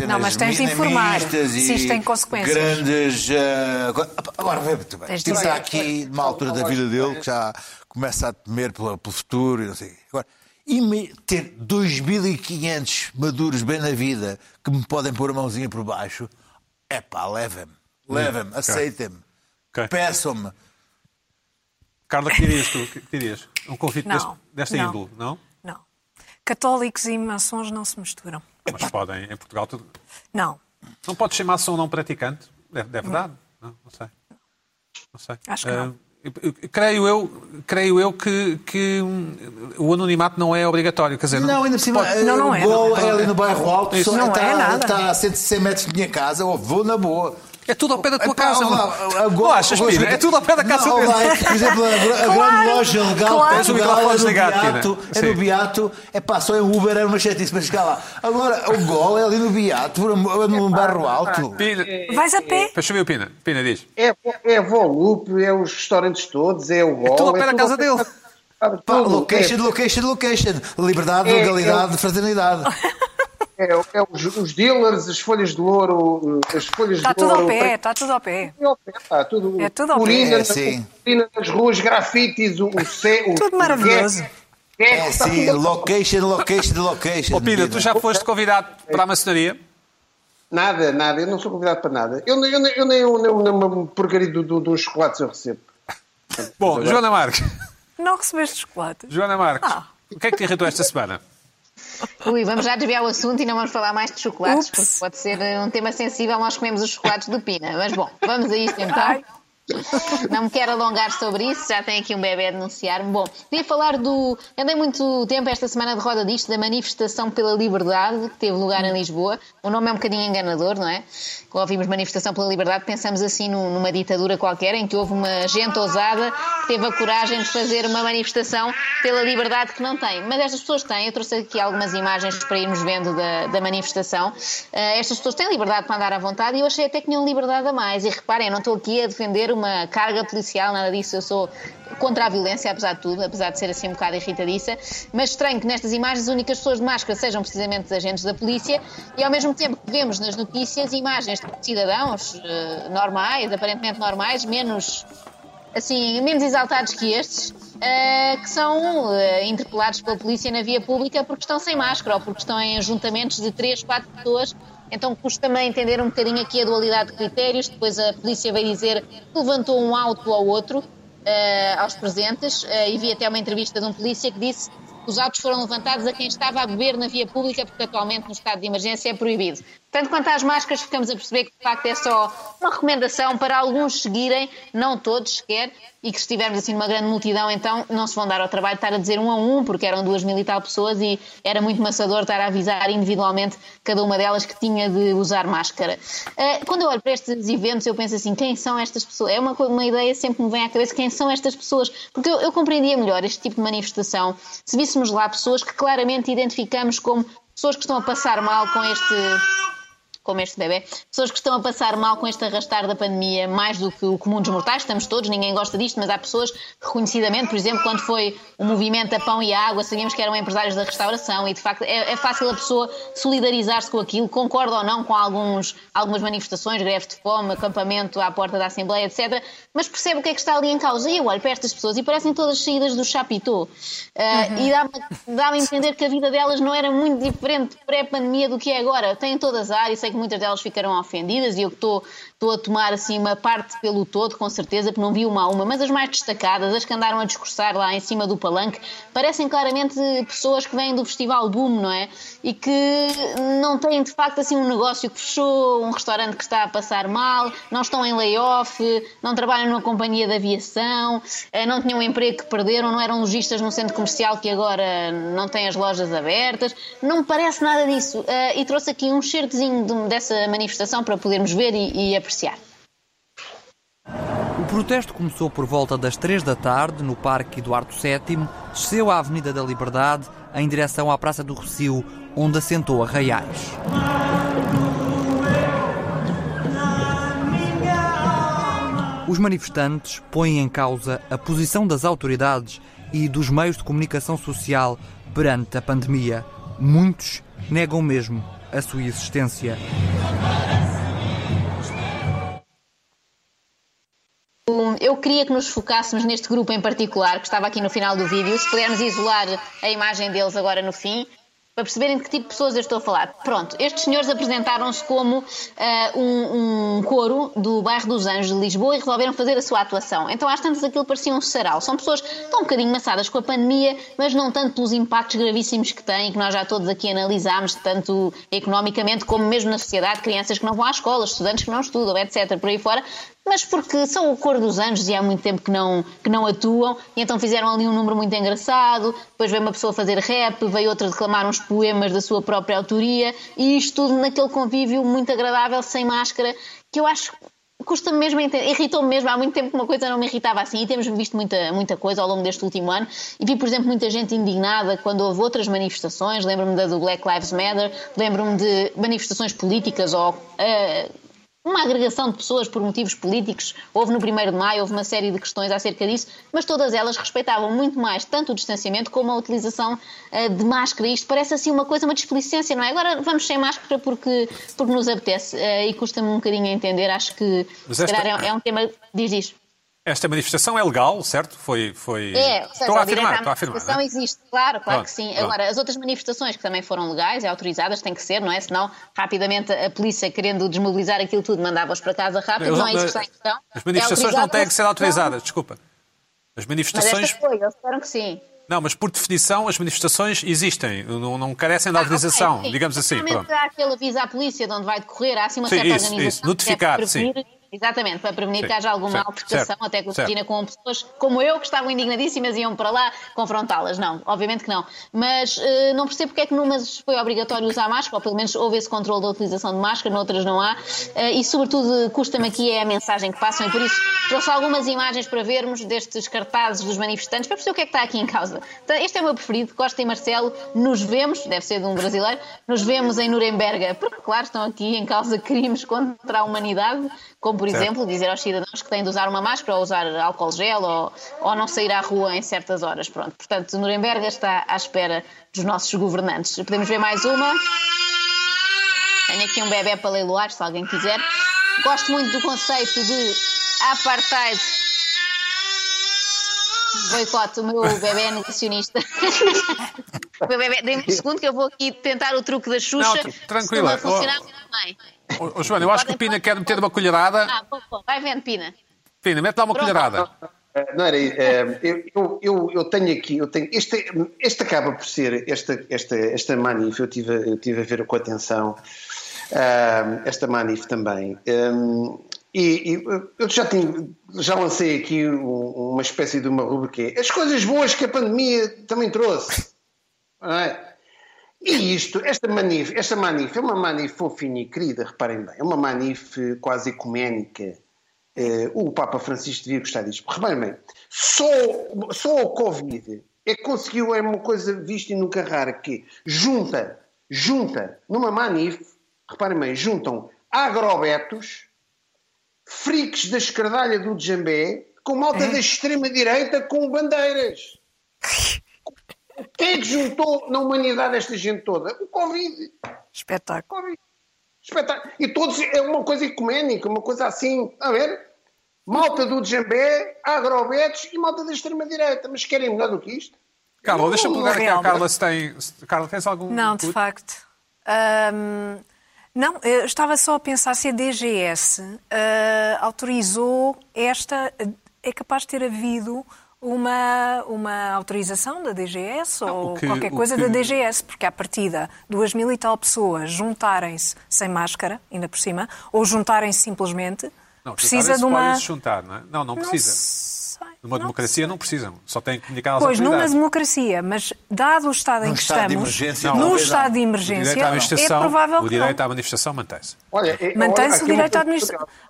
não, mas tens de informar se isto tem consequências. Grandes. Uh, agora vê muito bem. Está aqui numa altura da vida dele que já começa a temer pelo, pelo futuro e não sei. Agora, e ter 2.500 maduros bem na vida que me podem pôr a mãozinha por baixo, é pá, levem-me. Levem-me, okay. aceitem-me. Okay. Peçam-me. Carla, que dirias tu? Que dirias? Um convite não, deste, desta não. índole, não? Católicos e maçons não se misturam. Mas podem, em Portugal tudo. Não. Não pode ser maçom não praticante? É, é verdade? Não, não sei. Não sei. Acho que uh, não. Creio eu, creio eu que, que o anonimato não é obrigatório. Quer dizer, não, ainda por cima, pode... não, não é. Vou é ali no bairro alto, Isso não está, é nada. está a 100 metros da minha casa, ou vou na boa. É tudo ao pé da tua casa. Não achas, Pina? É tudo ao pé da casa dele. Por exemplo, a, claro, grande loja legal claro. Tens o microfone ligado, Beato, É no Beato. É pá, só em Uber era uma chatice para chegar lá. Agora, o gol é ali no Beato, num barro alto. Pina. Vais a pé? Deixa eu ver o Pina. Pina diz. É, é Volup, é os restaurantes todos, é o gol. É tudo ao pé da casa dele. Pá, location, location, location. Liberdade, legalidade, fraternidade. É, é os, os, dealers, as folhas de ouro, as folhas está de ouro. Está tudo ao pé, está tudo ao pé. Está tudo, é tudo ao urina, pé. É, sim. urina nas ruas, grafites, o, o céu. Tudo maravilhoso. É, é sim, location, location, location. Ô Pina, tu já foste convidado para a maçonaria? Nada, nada, eu não sou convidado para nada. Eu, eu, eu, eu nem uma porcaria dos do, do chocolates eu recebo. Bom, Joana Marques. Não recebeste chocolate? Joana Marques, ah. o que é que te irritou esta semana? Ui, vamos já desviar o assunto e não vamos falar mais de chocolates, Ups. porque pode ser eh, um tema sensível. Nós comemos os chocolates do Pina. Mas bom, vamos a isto então. Ai. Não me quero alongar sobre isso, já tem aqui um bebê a denunciar-me. Bom, queria falar do. Andei muito tempo esta semana de roda disto, da manifestação pela liberdade que teve lugar em Lisboa. O nome é um bocadinho enganador, não é? Quando ouvimos manifestação pela liberdade, pensamos assim numa ditadura qualquer em que houve uma gente ousada que teve a coragem de fazer uma manifestação pela liberdade que não tem. Mas estas pessoas têm, eu trouxe aqui algumas imagens para irmos vendo da, da manifestação. Uh, estas pessoas têm liberdade para andar à vontade e eu achei até que tinham liberdade a mais. E reparem, eu não estou aqui a defender uma carga policial, nada disso. Eu sou contra a violência, apesar de tudo, apesar de ser assim um bocado irritadiça. Mas estranho que nestas imagens as únicas pessoas de máscara sejam precisamente agentes da polícia e ao mesmo tempo que vemos nas notícias imagens de cidadãos uh, normais, aparentemente normais, menos assim, menos exaltados que estes, uh, que são uh, interpelados pela polícia na via pública porque estão sem máscara ou porque estão em ajuntamentos de 3, 4 pessoas então custa também entender um bocadinho aqui a dualidade de critérios. Depois a polícia veio dizer que levantou um auto ao outro, uh, aos presentes, uh, e vi até uma entrevista de um polícia que disse que os autos foram levantados a quem estava a beber na via pública, porque atualmente no estado de emergência é proibido. Tanto quanto às máscaras, ficamos a perceber que de facto é só uma recomendação para alguns seguirem, não todos sequer, e que se estivermos assim numa grande multidão, então não se vão dar ao trabalho de estar a dizer um a um, porque eram duas mil e tal pessoas e era muito maçador estar a avisar individualmente cada uma delas que tinha de usar máscara. Uh, quando eu olho para estes eventos, eu penso assim: quem são estas pessoas? É uma, uma ideia sempre me vem à cabeça: quem são estas pessoas? Porque eu, eu compreendia melhor este tipo de manifestação se víssemos lá pessoas que claramente identificamos como pessoas que estão a passar mal com este como este bebê, pessoas que estão a passar mal com este arrastar da pandemia, mais do que o comum dos mortais, estamos todos, ninguém gosta disto, mas há pessoas reconhecidamente, por exemplo, quando foi o movimento a pão e a água, sabíamos que eram empresários da restauração e de facto é, é fácil a pessoa solidarizar-se com aquilo, concorda ou não com alguns, algumas manifestações, greve de fome, acampamento à porta da Assembleia, etc. Mas percebe o que é que está ali em causa. E eu olho para estas pessoas e parecem todas saídas do chapitô. Uh, uhum. E dá-me dá a entender que a vida delas não era muito diferente pré-pandemia do que é agora. Têm todas a área, sei que muitas delas ficarão ofendidas e eu estou estou a tomar assim uma parte pelo todo, com certeza, porque não vi uma a uma, mas as mais destacadas, as que andaram a discursar lá em cima do palanque, parecem claramente pessoas que vêm do Festival Boom, não é? E que não têm de facto assim um negócio que fechou, um restaurante que está a passar mal, não estão em layoff, não trabalham numa companhia de aviação, eh, não tinham um emprego que perderam, não eram lojistas num centro comercial que agora não tem as lojas abertas. Não me parece nada disso. Eh, e trouxe aqui um certezinho dessa manifestação para podermos ver e, e apreciar. O protesto começou por volta das três da tarde no Parque Eduardo VII, desceu à Avenida da Liberdade em direção à Praça do Recio, onde assentou arraiais. Os manifestantes põem em causa a posição das autoridades e dos meios de comunicação social perante a pandemia. Muitos negam mesmo a sua existência. Eu queria que nos focássemos neste grupo em particular, que estava aqui no final do vídeo, se pudermos isolar a imagem deles agora no fim, para perceberem de que tipo de pessoas eu estou a falar. Pronto, estes senhores apresentaram-se como uh, um, um, coro do bairro dos Anjos de Lisboa e resolveram fazer a sua atuação. Então, às tantas, aquilo parecia um sarau. São pessoas que estão um bocadinho maçadas com a pandemia, mas não tanto pelos impactos gravíssimos que têm, que nós já todos aqui analisámos, tanto economicamente como mesmo na sociedade, crianças que não vão à escola, estudantes que não estudam, etc., por aí fora, mas porque são o cor dos anjos e há muito tempo que não, que não atuam, e então fizeram ali um número muito engraçado, depois veio uma pessoa fazer rap, veio outra declamar uns poemas da sua própria autoria, e isto tudo naquele convívio muito agradável, sem máscara, que eu acho custa-me mesmo, irritou-me mesmo, há muito tempo que uma coisa não me irritava assim, e temos visto muita, muita coisa ao longo deste último ano, e vi, por exemplo, muita gente indignada quando houve outras manifestações, lembro-me da do Black Lives Matter, lembro-me de manifestações políticas ou... Uh, uma agregação de pessoas por motivos políticos. Houve no 1 de maio, houve uma série de questões acerca disso, mas todas elas respeitavam muito mais tanto o distanciamento como a utilização uh, de máscara. Isto parece assim uma coisa, uma displicência, não é? Agora vamos sem máscara porque, porque nos apetece uh, e custa-me um bocadinho a entender. Acho que se calhar é, é um tema. Diz isto. Esta manifestação é legal, certo? Foi, foi... É, seja, estou a afirmar, estou a afirmar. A manifestação é? existe, claro, claro pronto, que sim. Pronto. Agora, as outras manifestações que também foram legais e autorizadas têm que ser, não é? Senão, rapidamente, a polícia, querendo desmobilizar aquilo tudo, mandava-os para casa rápido, não é isso que está em questão. As manifestações é não têm que ser autorizadas, desculpa. As manifestações... Mas foi, eles disseram que sim. Não, mas por definição as manifestações existem, não, não carecem de autorização, ah, okay, digamos assim. Pronto. Há aquele aviso à polícia de onde vai decorrer, há assim uma sim, certa isso, organização. Isso, notificar, sim. Exatamente, para prevenir Sim. que haja alguma altercação, até que rotina com pessoas como eu, que estavam indignadíssimas e iam para lá confrontá-las. Não, obviamente que não. Mas uh, não percebo porque é que numas foi obrigatório usar máscara, ou pelo menos houve esse controle da utilização de máscara, noutras não há. Uh, e, sobretudo, custa-me aqui é a mensagem que passam, e por isso trouxe algumas imagens para vermos destes cartazes dos manifestantes, para perceber o que é que está aqui em causa. Então, este é o meu preferido, Costa e Marcelo, nos vemos, deve ser de um brasileiro, nos vemos em Nuremberg, porque, claro, estão aqui em causa crimes contra a humanidade como, por certo. exemplo, dizer aos cidadãos que têm de usar uma máscara ou usar álcool gel ou, ou não sair à rua em certas horas. Pronto. Portanto, Nuremberg está à espera dos nossos governantes. Podemos ver mais uma. Tenho aqui um bebê para leiloar, se alguém quiser. Gosto muito do conceito de apartheid. Boicote, o meu bebê negacionista. o meu bebê, dê-me um segundo que eu vou aqui tentar o truque da Xuxa. Não, tranquila. Se não funcionar, bem. Ô, Joana, eu acho que o Pina quer meter uma colherada. Ah, bom, bom. vai vendo, Pina. Pina, mete lá uma Pronto. colherada. Não era é, eu, eu, eu, tenho aqui, eu tenho, este, este acaba por ser, esta, esta, esta manif, eu tive, eu tive a ver com atenção uh, esta manif também. Um, e, e, eu já, tinha, já lancei aqui uma espécie de uma rubrica, as coisas boas que a pandemia também trouxe. Não é? E isto, esta manif, esta manif é uma manif fofinha e querida, reparem bem, é uma manif quase ecuménica. Uh, o Papa Francisco devia gostar disto. Reparem bem, só, só o Covid é que conseguiu, é uma coisa vista e nunca rara, que junta, junta numa manif reparem bem, juntam agrobetos, friques da escardalha do Djambé, com malta é? da extrema-direita com bandeiras. Quem é que juntou na humanidade esta gente toda? O Covid. Espetáculo. COVID. Espetáculo. E todos, é uma coisa ecuménica, uma coisa assim, a ver? Malta do Djambé, agrobetos e malta da extrema-direita. Mas querem melhor do que isto? Carla, deixa-me perguntar aqui à Carla se tem... Carla, tens algum... Não, de facto. Um, não, eu estava só a pensar se a DGS uh, autorizou esta... É capaz de ter havido uma, uma autorização da DGS não, ou que, qualquer coisa que... da DGS, porque à partida duas mil e tal pessoas juntarem-se sem máscara, ainda por cima, ou juntarem-se simplesmente, não, precisa de uma... juntar, não é? Não, não precisa. Não numa não democracia não precisam, só têm que comunicar às Pois, numa democracia, mas dado o estado em que estado estamos, não, no estado de emergência, é provável O direito à manifestação mantém-se. Mantém-se o direito à,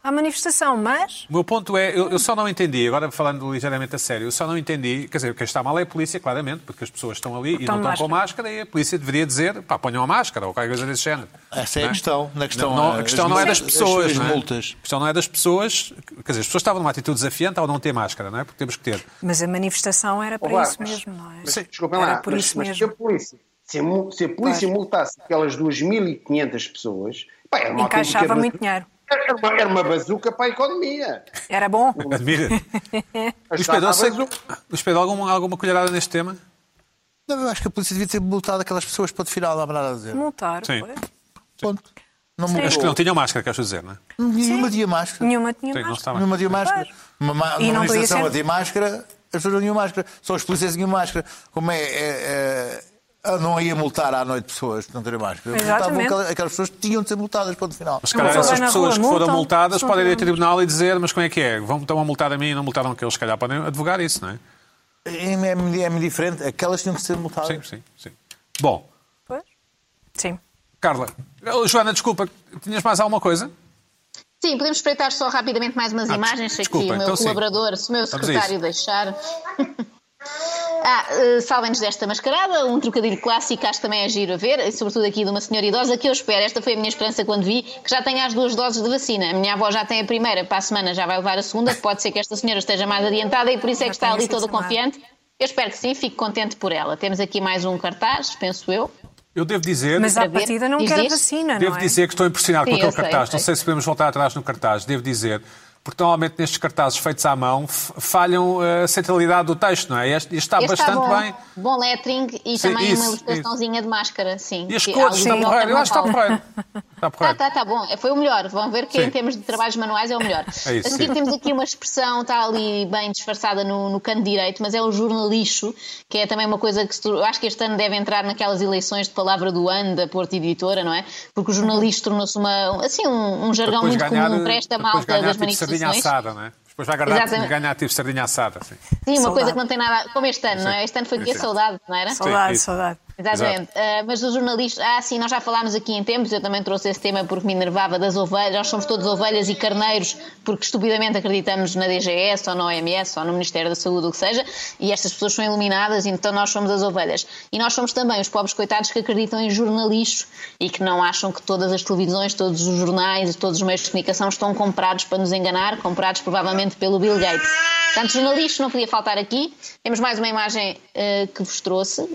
à, manifestação, mas... O meu ponto é, eu, eu, só não entendi, agora falando ligeiramente a sério, eu só não entendi, quer dizer, quem está mal é a polícia, claramente, porque as pessoas estão ali e não estão com máscara e a polícia deveria dizer, pá, ponham a máscara ou qualquer coisa desse género. Essa é a é? questão. Na questão não, a questão não é das pessoas, não é? A questão não é das pessoas, quer dizer, as pessoas estavam numa atitude desafiante ao não ter máscara, não é? Porque temos que ter. Mas a manifestação era para isso mesmo, não é? Mas, desculpem lá, por mas, isso mas mesmo. se a polícia, se a, se a polícia multasse aquelas 2.500 pessoas, pá, era uma Encaixava muito dinheiro. Era uma, era uma bazuca para a economia. Era bom. Admira. Luís Pedro, sei, Luís Pedro alguma, alguma colherada neste tema? Não, eu acho que a polícia devia ter multado aquelas pessoas para o final, não há nada a dizer. Multar, Sim. Ponto. Não Acho que não tinham máscara, queres dizer, não é? Nenhuma tinha máscara. Nenhuma tinha Sim, máscara. Nenhuma tinha máscara. Uma, uma, manifestação a ter máscara, as pessoas não tinham máscara. Só os polícias tinham máscara. Como é, é, é não ia multar à noite pessoas que não terem máscara. Multavam aquelas pessoas que tinham de ser multadas, ponto final. Mas, calhar, essas pessoas que foram multadas podem ir a tribunal e dizer, mas como é que é? Vão então a multar a mim e não multaram aqueles, se calhar podem advogar isso, não é? É, é, é diferente. Aquelas tinham de ser multadas. Sim, sim, sim. Bom. Pois? Sim. Carla, oh, Joana, desculpa, tinhas mais alguma coisa? Sim, podemos espreitar só rapidamente mais umas ah, imagens, se aqui o meu então colaborador, sim. se o meu secretário deixar. ah, salvem-nos desta mascarada, um trocadilho clássico, acho que também é giro a ver, e sobretudo aqui de uma senhora idosa que eu espero, esta foi a minha esperança quando vi, que já tenha as duas doses de vacina. A minha avó já tem a primeira, para a semana já vai levar a segunda, pode ser que esta senhora esteja mais adiantada e por isso é que está ali toda confiante. Eu espero que sim, fico contente por ela. Temos aqui mais um cartaz, penso eu. Eu devo dizer. Mas à partida não quer vacina, Devo não é? dizer que estou impressionado Sim, com aquele sei, cartaz. Não sei se podemos voltar atrás no cartaz. Devo dizer porque normalmente nestes cartazes feitos à mão falham a centralidade do texto, não é? Este, está este bastante está bom, bem. Bom lettering e sim, também isso, uma ilustraçãozinha de máscara, sim. E as cores, está porreiro. Eu acho que está porreiro. Está. Está, está, está bom. Foi o melhor. Vão ver que sim. em termos de trabalhos manuais é o melhor. É isso, a seguir temos aqui uma expressão, está ali bem disfarçada no, no canto direito, mas é o jornalixo, que é também uma coisa que eu acho que este ano deve entrar naquelas eleições de palavra do ano da Porta Editora, não é? Porque o jornalista tornou-se uma, assim, um, um jargão muito ganhar, comum para esta malta das manifestações. Assada, não é? Depois vai ganhar, ganhar tipo sardinha assada. Sim, sim uma saudade. coisa que não tem nada. Como este ano, sim. não é? Este ano foi dia saudade, não era? Saudade, sim, saudade. Exatamente. Uh, mas os jornalistas. Ah, sim, nós já falámos aqui em tempos, eu também trouxe esse tema porque me enervava das ovelhas. Nós somos todos ovelhas e carneiros porque estupidamente acreditamos na DGS ou na OMS ou no Ministério da Saúde, o que seja, e estas pessoas são iluminadas, então nós somos as ovelhas. E nós somos também os pobres coitados que acreditam em jornalistas e que não acham que todas as televisões, todos os jornais, todos os meios de comunicação estão comprados para nos enganar, comprados provavelmente pelo Bill Gates. Portanto, jornalistas não podia faltar aqui. Temos mais uma imagem uh, que vos trouxe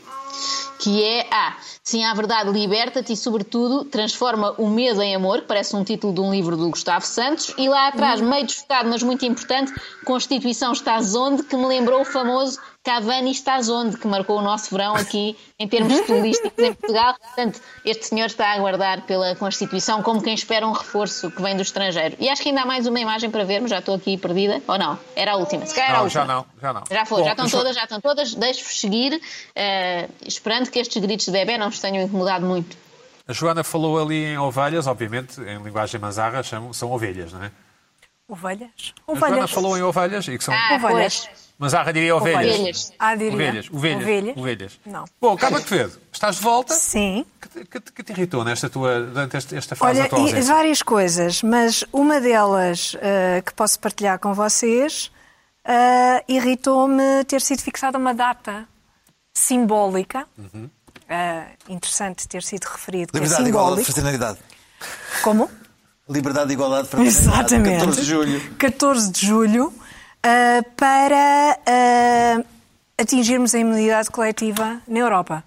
que é Ah, sim, a verdade liberta-te e, sobretudo, transforma o medo em amor, que parece um título de um livro do Gustavo Santos, e lá atrás, meio desfocado, mas muito importante, Constituição estás onde, que me lembrou o famoso Cavani estás onde, que marcou o nosso verão aqui em termos futebolísticos em Portugal. Portanto, este senhor está a aguardar pela Constituição como quem espera um reforço que vem do estrangeiro. E acho que ainda há mais uma imagem para vermos, já estou aqui perdida, ou não? Era a última, se calhar era a última. Já não, já não. Já foi, Bom, já estão todas, já estão todas. Deixo-vos seguir, uh, esperando que estes gritos de bebê não vos tenham incomodado muito. A Joana falou ali em ovelhas, obviamente, em linguagem manzarra, são, são ovelhas, não é? Ovelhas? Ovelhas. A Joana falou em ovelhas e que são... Ah, ovelhas. Há diria ovelhas. Ovelhas. Ah, diria. Ovelhas. Ovelhas. Ovelhas. ovelhas. Não. Bom, Carla Quevedo, estás de volta? Sim. Que, que, que te irritou nesta tua, durante esta fase Olha, da tua várias coisas, mas uma delas uh, que posso partilhar com vocês uh, irritou-me ter sido fixada uma data simbólica. Uhum. Uh, interessante ter sido referido que é simbólico. igual a fraternidade. Como? Liberdade, igualdade, fraternidade. Exatamente. 14 de julho. 14 de julho, ah, para ah, atingirmos a imunidade coletiva na Europa.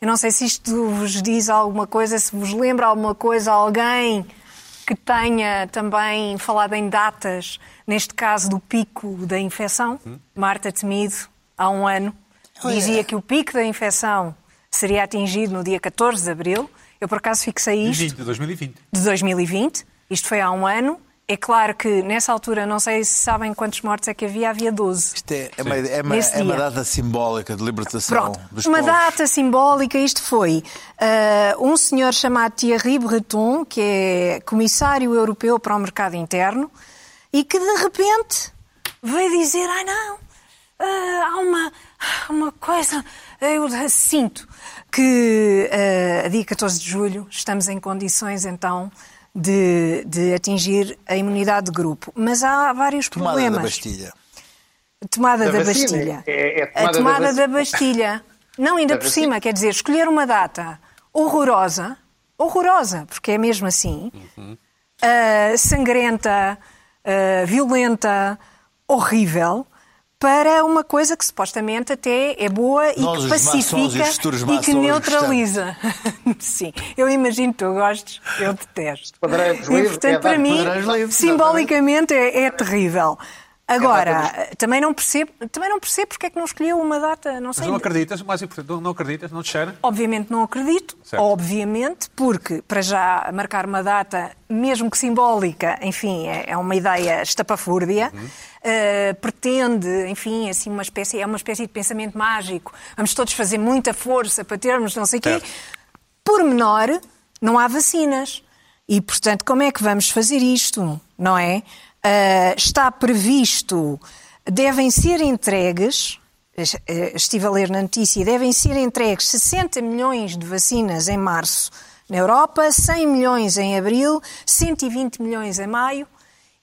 Eu não sei se isto vos diz alguma coisa, se vos lembra alguma coisa, alguém que tenha também falado em datas, neste caso do pico da infecção. Marta Temido, há um ano, dizia que o pico da infecção seria atingido no dia 14 de abril. Eu, por acaso, fixei isto 20 de 2020. de 2020. Isto foi há um ano. É claro que nessa altura, não sei se sabem quantos mortos é que havia, havia 12. Isto é, é uma, é uma- é uma data simbólica de libertação Pronto, dos uma povos. data simbólica, isto foi ah, um senhor chamado Thierry Breton, que é comissário europeu para o mercado interno, e que de repente veio dizer, ai não, ah, há uma, uma coisa, eu sinto que ah, a dia 14 de julho estamos em condições então de, de atingir a imunidade de grupo. Mas há vários Tomada problemas. da Bastilha. Tomada da, Da Bastilha. é- é a a tomada da tomada da Bastilha. Não, ainda Da por vacina. cima, quer dizer, escolher uma data horrorosa, horrorosa, porque é mesmo assim, Uhum. ah, sangrenta, ah, violenta, horrível, para uma coisa que supostamente até é boa e Nós, que os maçons e pacifica e que neutraliza. Sim, eu imagino que tu gostes, eu detesto. E, portanto, é para mim, simbolicamente é, é terrível. É Agora, também não percebo, também não percebo porque é que não escolheu uma data, não Mas sei. não acreditas, o mais importante, não, não acreditas, não te cheira? Obviamente não acredito, Certo. obviamente, porque para já marcar uma data, mesmo que simbólica, enfim, é, é uma ideia estapafúrdia, Uhum. Eh, pretende, enfim, assim, uma espécie, é uma espécie de pensamento mágico. Vamos todos fazer muita força para termos não sei o quê. Por menor, não há vacinas. E, portanto, como é que vamos fazer isto? Não é? Ah, está previsto, devem ser entregues, eh, estive a ler na notícia, devem ser entregues 60 milhões de vacinas em março na Europa, 100 milhões em abril, 120 milhões em maio.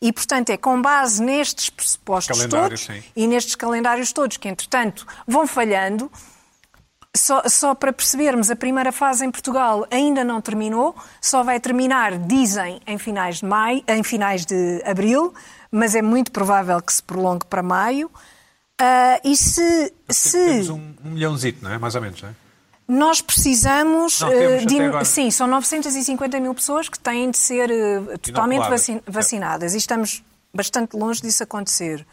E, portanto, é com base nestes pressupostos Calendários, todos sim. e nestes calendários todos, que, entretanto, vão falhando, só, só para percebermos, a primeira fase em Portugal ainda não terminou, só vai terminar, dizem, em finais de maio, em finais de abril, mas é muito provável que se prolongue para maio. Ah, e se, se Temos um, um milhãozito, não é? Mais ou menos, não é? Nós precisamos eh, de- sim, são 950 mil pessoas que têm de ser eh, totalmente vacin- vacinadas e estamos bastante longe disso acontecer.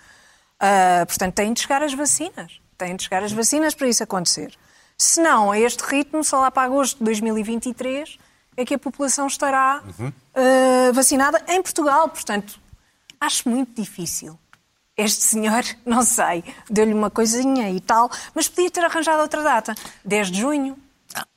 Ah, portanto, têm de chegar as vacinas. Têm de chegar as vacinas para isso acontecer. Se não, a este ritmo, só lá para agosto de 2023 é que a população estará Uhum. ah, vacinada em Portugal. Portanto, acho muito difícil. Este senhor, não sei, deu-lhe uma coisinha e tal, mas podia ter arranjado outra data. 10 de junho,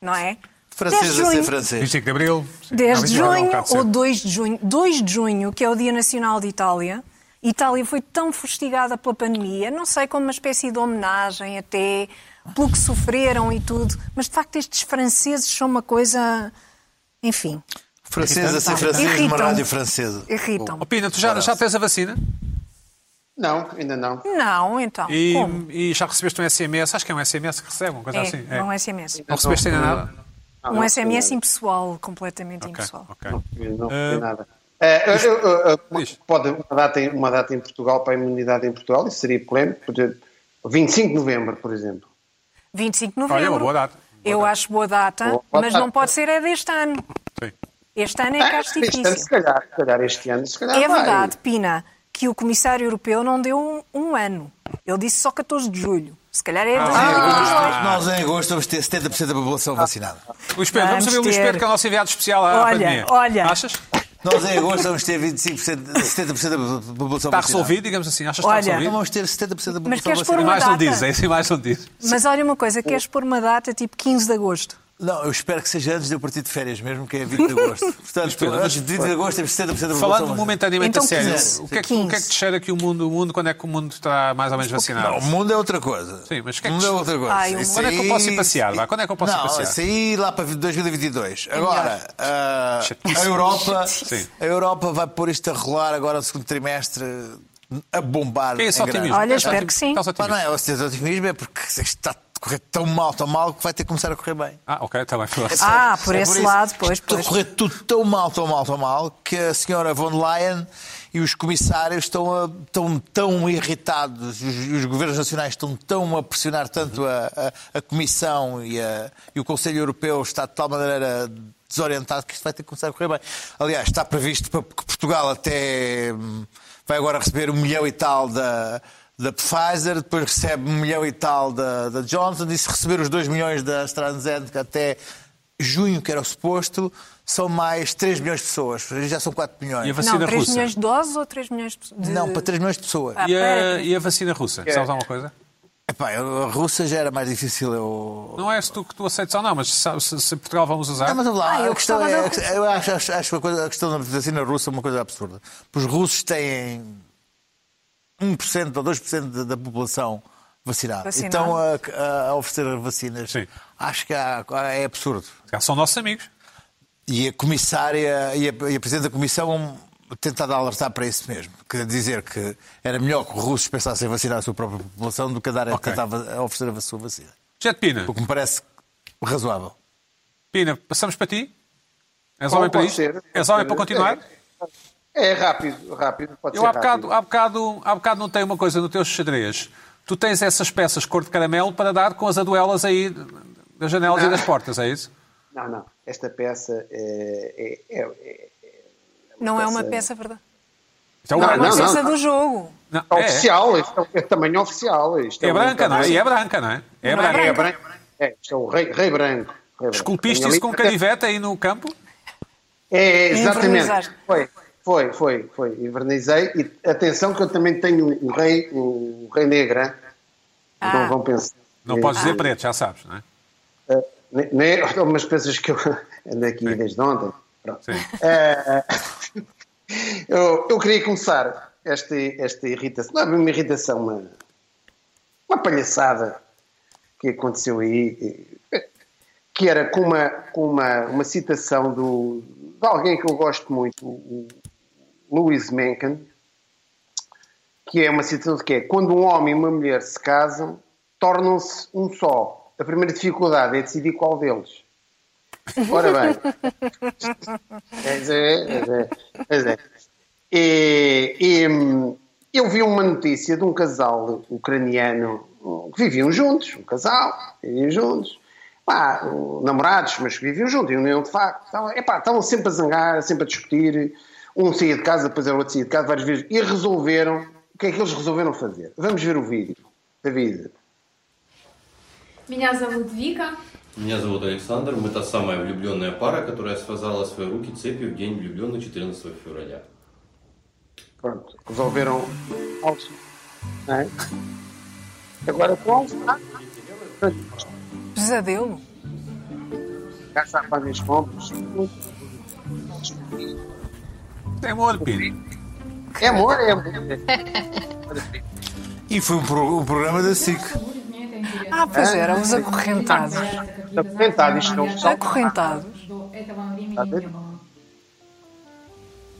não é? 10 Francês de a ser junho, francês. 25 de Abril. sim. 10 Não, um junho ou cedo. 2 de junho. 2 de junho, que é o Dia Nacional de Itália. Itália foi tão fustigada pela pandemia, não sei, como uma espécie de homenagem até, pelo que sofreram e tudo, mas de facto estes franceses são uma coisa. Enfim, Francês a ser Irritam. francês numa Irritam. rádio francesa. irritam. Oh, Pina, tu já, já tens a vacina? Não, ainda não. Não, então. E, Como? e já recebeste um SMS? Acho que é um SMS que recebe, uma coisa É, assim. é um SMS. Não recebeste ainda nada? Não, Um SMS impessoal, completamente Ok, impessoal. ok. Não, não Ah, recebi nada. Eu- Diz. pode uma data, em- uma data em Portugal para a imunidade em Portugal, isso seria polémico. por exemplo, 25 de novembro, por exemplo. 25 de Olha, novembro. uma boa data. Boa Eu data. acho boa data, Boa mas data. não pode ser é deste ano. Sim. Este ano é que acho Ah, este ano, difícil. se calhar, se calhar este ano, se calhar É vai. verdade, Pina, que o Comissário Europeu não deu um, um ano. Ele disse só 14 de julho. Se calhar é 2022. Nós em agosto vamos ter 70% da população vacinada. Luís Pedro, vamos Vamos ver o Luís. Pedro, que é o nosso enviado especial à Olha, pandemia. olha. Achas? Nós em agosto vamos ter 25%, 70% da população Está vacinada. resolvido, digamos assim? Achas que Olha. está resolvido? vamos ter 70% da Mas população queres pôr vacinada. uma Mais não data? diz, é assim mais não diz. Mas olha uma coisa, queres pôr uma data tipo 15 de agosto? Não, eu espero que seja antes de eu partir de férias mesmo, que é 20 de agosto. Portanto, antes de 20 de agosto temos 70% da população Falando momentaneamente Então, a sério, 15. o que, é que, o que é que te cheira que o mundo, o mundo, quando é que o mundo está mais ou menos vacinado? Não, o mundo é outra coisa. Sim, mas o que é o que- mundo é outra coisa. Ai, mundo- Quando é que eu posso ir passear? vá? Quando é que eu posso ir não, passear? isso aí lá para 2022. Agora, ah, a Europa, Sim. a Europa vai pôr isto a rolar agora no segundo trimestre a bombar. Quem é esse otimismo? Olha, espero que sim. Pá, não é o seu otimismo, é porque está correr tão mal, tão mal, que vai ter que começar a correr bem. Ah, ok, está bem. Ah, por É esse isso. lado, pois, Está a pois. correr tudo tão mal, tão mal, tão mal, que a senhora von Leyen e os comissários estão, a- estão tão irritados, os, os governos nacionais estão tão a pressionar tanto a, a- a Comissão e, a- e o Conselho Europeu está de tal maneira desorientado que isto vai ter que começar a correr bem. Aliás, está previsto para que Portugal até hum, vai agora receber um milhão e tal da, da Pfizer, depois recebe um milhão e tal da, da Johnson, e se receber os 2 milhões da AstraZeneca até junho, que era o suposto, são mais 3 milhões de pessoas. Já são 4 E a milhões. vacina Não, 3 russa? milhões de doses ou 3 milhões de... Não, para 3 milhões de pessoas. Ah, E a, e a vacina russa? Sabes alguma coisa? Epá, a russa já era mais difícil. Eu... Não és tu que tu aceites ou não, mas se, se- se Portugal vamos usar. Não, mas vamos lá, Ah, eu a questão é, da eu acho, acho, acho a, coisa, a questão da vacina russa uma coisa absurda. Os russos têm 1% ou 2% da, da população vacinada. Vacinada. Então a, a oferecer vacinas, Sim. acho que há- é absurdo. São nossos amigos. E a comissária e a, e a Presidente da Comissão tentado alertar para isso mesmo. Quer dizer que era melhor que os russos pensassem em vacinar a sua própria população do que a, dar, a Ok. tentar va- a oferecer a sua vacina. Jet Pina. O que me parece razoável. Pina, passamos para ti? És homem para isto? És homem para continuar? É, é rápido, rápido. Pode Eu ser há bocado, rápido. há, bocado, há bocado não tenho uma coisa no teu xadrez. Tu tens essas peças cor de caramelo para dar com as aduelas aí das janelas e das portas, é isso? Não, não. Esta peça é. é, é, é- Não é uma peça- peça verdade. Isto é, o Não, É branco. uma não, peça não. do jogo. Não, é é, oficial, isto é, é tamanho oficial. Isto é um- branca, não é? E é branca, não é? É Não é branca. É branco. É, isto é o rei, rei branco. Branco. Esculpiste isso com canivete aí no campo? É, exatamente. Foi, foi, foi, foi. Invernizei. E atenção que eu também tenho o rei, o rei negro. hein? Então Ah. vão pensar. Não podes dizer preto, já sabes, não é? Uh, ne- ne- umas coisas que eu ando aqui desde ontem. Pronto. Sim. Uh, eu, eu queria começar esta, esta irritação, não é uma irritação, uma, uma palhaçada que aconteceu aí, eh, que era com uma, com uma, uma citação do, de alguém que eu gosto muito, o Louis Mencken, que é uma citação de que é quando um homem e uma mulher se casam, tornam-se um só. A primeira dificuldade é decidir qual deles. Ora bem. Pois é, pois é, é. E, e, eu vi uma notícia de um casal ucraniano que viviam juntos, um casal, viviam juntos, pá, namorados, mas que viviam juntos, em união de facto. Estavam, epá, estavam sempre a zangar, sempre a discutir. Um saía de casa, depois era outro saía de casa várias vezes. E resolveram, o que é que eles resolveram fazer? Vamos ver o vídeo. David. Меня зовут Вика. Меня зовут Александр. Мы та самая влюбленная пара, которая связала свои руки цепью в день влюбленных 14 февраля. Pronto, resolveram algo. Não é? Agora qual está? Pesadelo. Já está a fazer as compras. É mole, Pedro. É mole, é mole. E foi o, pro, o programa da SIC. Ah, pois é, eram os é. acorrentados. Acorrentados, estão. É acorrentados.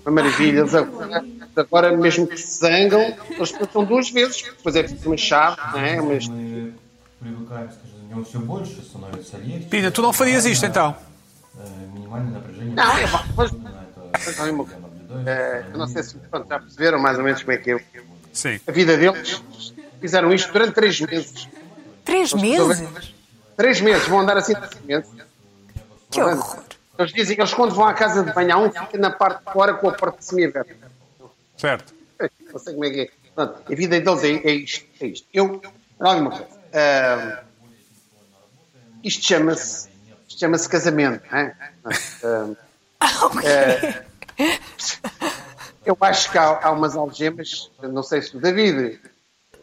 Uma maravilha, agora, agora mesmo que se zangam, eles passam duas vezes, depois é uma chave, não é? Mas... Pina, tu não farias isto então? Não, é eu vou. É, eu não sei se me já perceberam mais ou menos como é que é Sim. a vida deles. Fizeram isto durante três meses. Três meses? Três meses, vão andar assim três meses. Que horror. Eles dizem que eles quando vão à casa de banho, há um que fica na parte de fora com a porta semiaberta. Certo. Não sei como é que é. Portanto, a vida deles é, é isto. É isto. Eu, coisa. isto chama-se chama-se casamento. Não é? Ok. Eh, eu acho que há, há umas algemas, não sei se o David ah,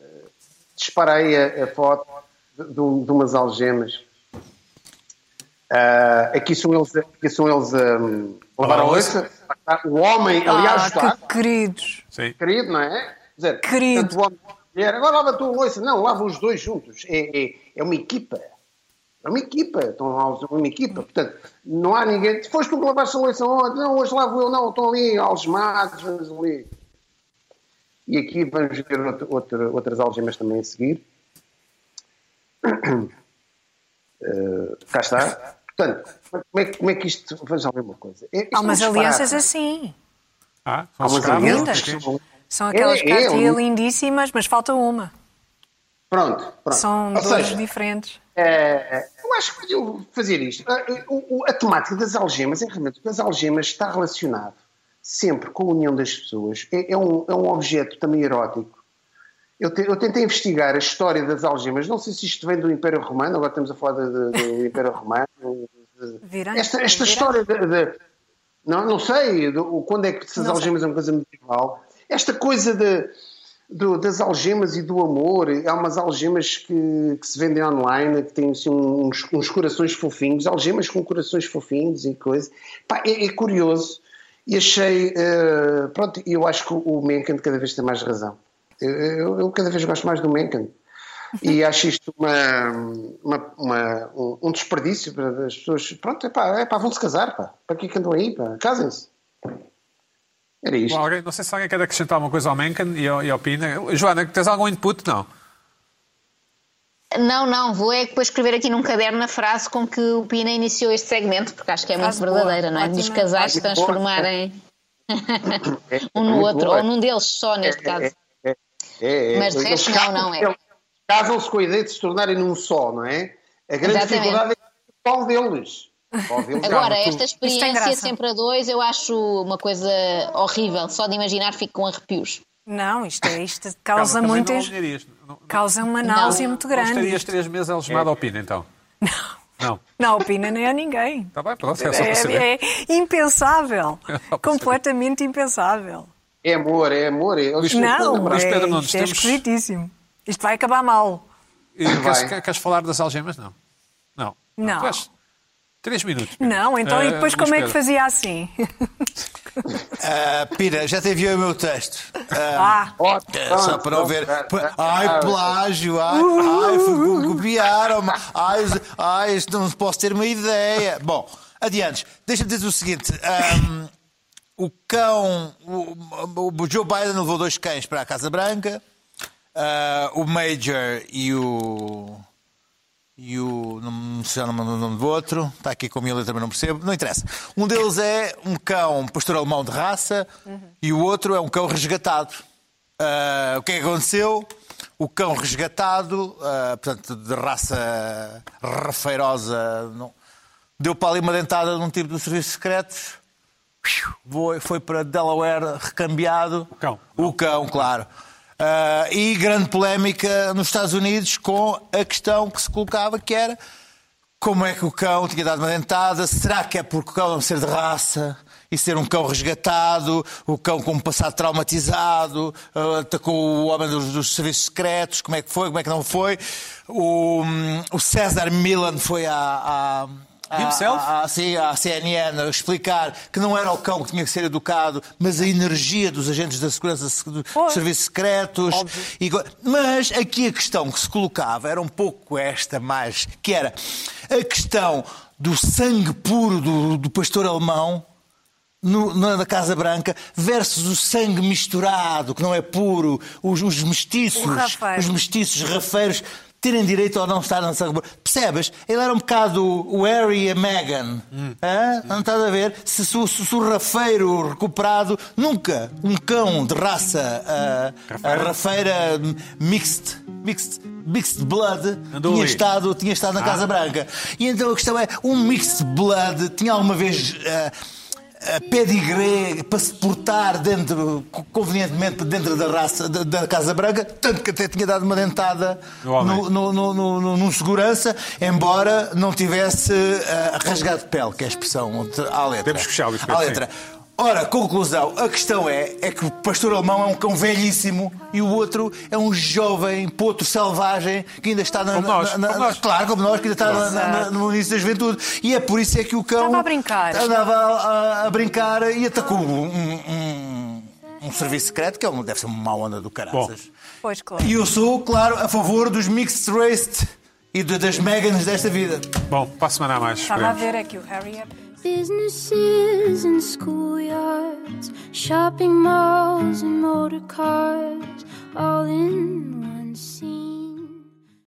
dispara aí a, a foto de, de um- de umas algemas. Ah, aqui são eles, aqui são eles a lavar a louça. O homem, aliás, Ah, está que queridos. Sim. querido, não é? Quer dizer, Querido. tanto o homem mulher, agora lava tu a louça. Não, lava os dois juntos. É, é, é uma equipa. É uma equipa. Estão lá uma equipa. Portanto, não há ninguém. Se foste tu que lavaste a louça ontem, não, hoje lavo eu, não. Estão ali algemados, vamos ali. E aqui vamos ver outro- outro- outras algemas também a seguir. Eh, cá está. Portanto, como é, que- como é que isto. Vamos lá ver uma coisa. É- Há é um umas alianças assim. Ah, Há são umas alianças que são- São aquelas É, é, cartilhas um- lindíssimas, mas falta uma. Pronto, pronto. São Ou duas seja, diferentes. É, eu acho que eu fazer isto. A, o- a temática das algemas, é realmente, das algemas está relacionado sempre com a união das pessoas. É, é um, é um objeto também erótico. Eu, te- eu tentei investigar a história das algemas. Não sei se isto vem do Império Romano, agora estamos a falar do Império Romano. de- Virante, esta, esta virante. história de, de- não, não sei do- quando é que essas Não sei. algemas é uma coisa medieval. Esta coisa de, do- das algemas e do amor. Há umas algemas que, que se vendem online que têm assim, uns, uns corações fofinhos, algemas com corações fofinhos e coisa. Pá, é, é curioso. E achei. eh, pronto, eu acho que o Mencken cada vez tem mais razão. Eu, eu- eu cada vez gosto mais do Mencken. E acho isto uma, uma- uma- um, desperdício para as pessoas. Pronto, é pá, é pá vão-se casar, pá. Para que é que andam aí, pá? Casem-se. Era isto. Bom, alguém- não sei se alguém quer acrescentar alguma coisa ao Mencken e, e opina. Joana, tens algum input? Não. Não, não, vou é depois escrever aqui num caderno a frase com que o Pina iniciou este segmento, porque acho que é muito boa, verdadeira, não é? ótima. Dos casais se transformarem É- um é no muito outro, boa. ou num deles só, neste É, caso. é, é, é, é. Mas de resto, não, casam- não é. Casam-se com a ideia de se tornarem num só, não é? A grande Exatamente. dificuldade é qual deles. Agora, é. esta experiência graça. sempre a dois eu acho uma coisa horrível. Só de imaginar fico com arrepios. Não, isto, é, isto Calma, causa também muito. não. Não, Causa uma náusea muito não grande. estarias isto. três meses algemado ao Pina, então? Não. Não opina nem a ninguém. Está bem, pronto, é só para saber. É, é impensável. É Completamente impensável. É amor, é amor. É... Não, é, Pedro Nunes, isto é temos- esquisitíssimo. Isto vai acabar mal. E queres, Vai. queres falar das algemas? Não. Não. Não. Tu és- Três minutos. Pedro. Não, então e Eh, depois como é que fazia assim? Ah, Pina, já te enviei o meu texto. Ah, Ah, é, só para não ver. Ai, plágio, ai, ai, foi- copiaram-me. Ai, ai, não posso ter uma ideia. Bom, adiante. Deixa-me dizer o seguinte. ahm, o cão. O, o Joe Biden levou dois cães para a Casa Branca. Ah, o Major e o. E o. Não sei o nome o nome do outro. Está aqui com a minha letra, mas não percebo. Não interessa. Um deles é um cão pastor alemão de raça e o outro é um cão resgatado. Ah, o que é que aconteceu? O cão resgatado, ah, portanto, de raça rafeirosa, não- deu para ali uma dentada num tipo de serviços secretos. Foi, foi para Delaware recambiado. O cão. O cão, claro. Ah, e grande polémica nos Estados Unidos com a questão que se colocava que era como é que o cão tinha dado uma dentada? Será que é porque o cão não ser de raça e ser um cão resgatado, o cão com um passado traumatizado, ah, atacou o homem dos, dos serviços secretos? Como é que foi? Como é que não foi? O, o César Milan foi à. à à- sim, à CNN a explicar que não era o cão que tinha que ser educado, mas a energia dos agentes da segurança dos serviços secretos. E mas aqui a questão que se colocava era um pouco esta mais, que era a questão do sangue puro do, do pastor alemão no- na, na Casa Branca versus o sangue misturado, que não é puro, os, os mestiços, os mestiços rafeiros terem direito ou não estar na sangue puro. Percebes? Ele era um bocado o Harry e a Meghan. Hã? Não estás a ver? Se, se o- se o rafeiro recuperado, nunca um cão de raça ah, ah, rafeira mixed, mixed, mixed blood Andou tinha ali. estado, tinha estado na Casa Branca. E então a questão é, um mixed blood tinha alguma vez ah, a pedigree para se portar dentro, co- convenientemente dentro da raça da, da Casa Branca, tanto que até tinha dado uma dentada No no, no, no, num segurança, embora não tivesse ah, rasgado de pele, que é a expressão à letra. Temos que fechar, À letra. Ora, conclusão, a questão é, é que o pastor alemão é um cão velhíssimo e o outro é um jovem potro selvagem que ainda está na, Como nós, na- na- como nós. claro, como nós, que ainda está na- na- na- no início da juventude. E é por isso é que o cão Estava a brincar. andava a, a brincar e atacou um, um- um serviço secreto, que é um- deve ser uma má onda do caraças. pois claro. E eu sou, claro, a favor dos mixed race e de- das Megans desta vida. Bom, para a semana a mais. Estava a ver aqui o Harry é Businesses and schoolyards, shopping malls and motor cars, all in one scene.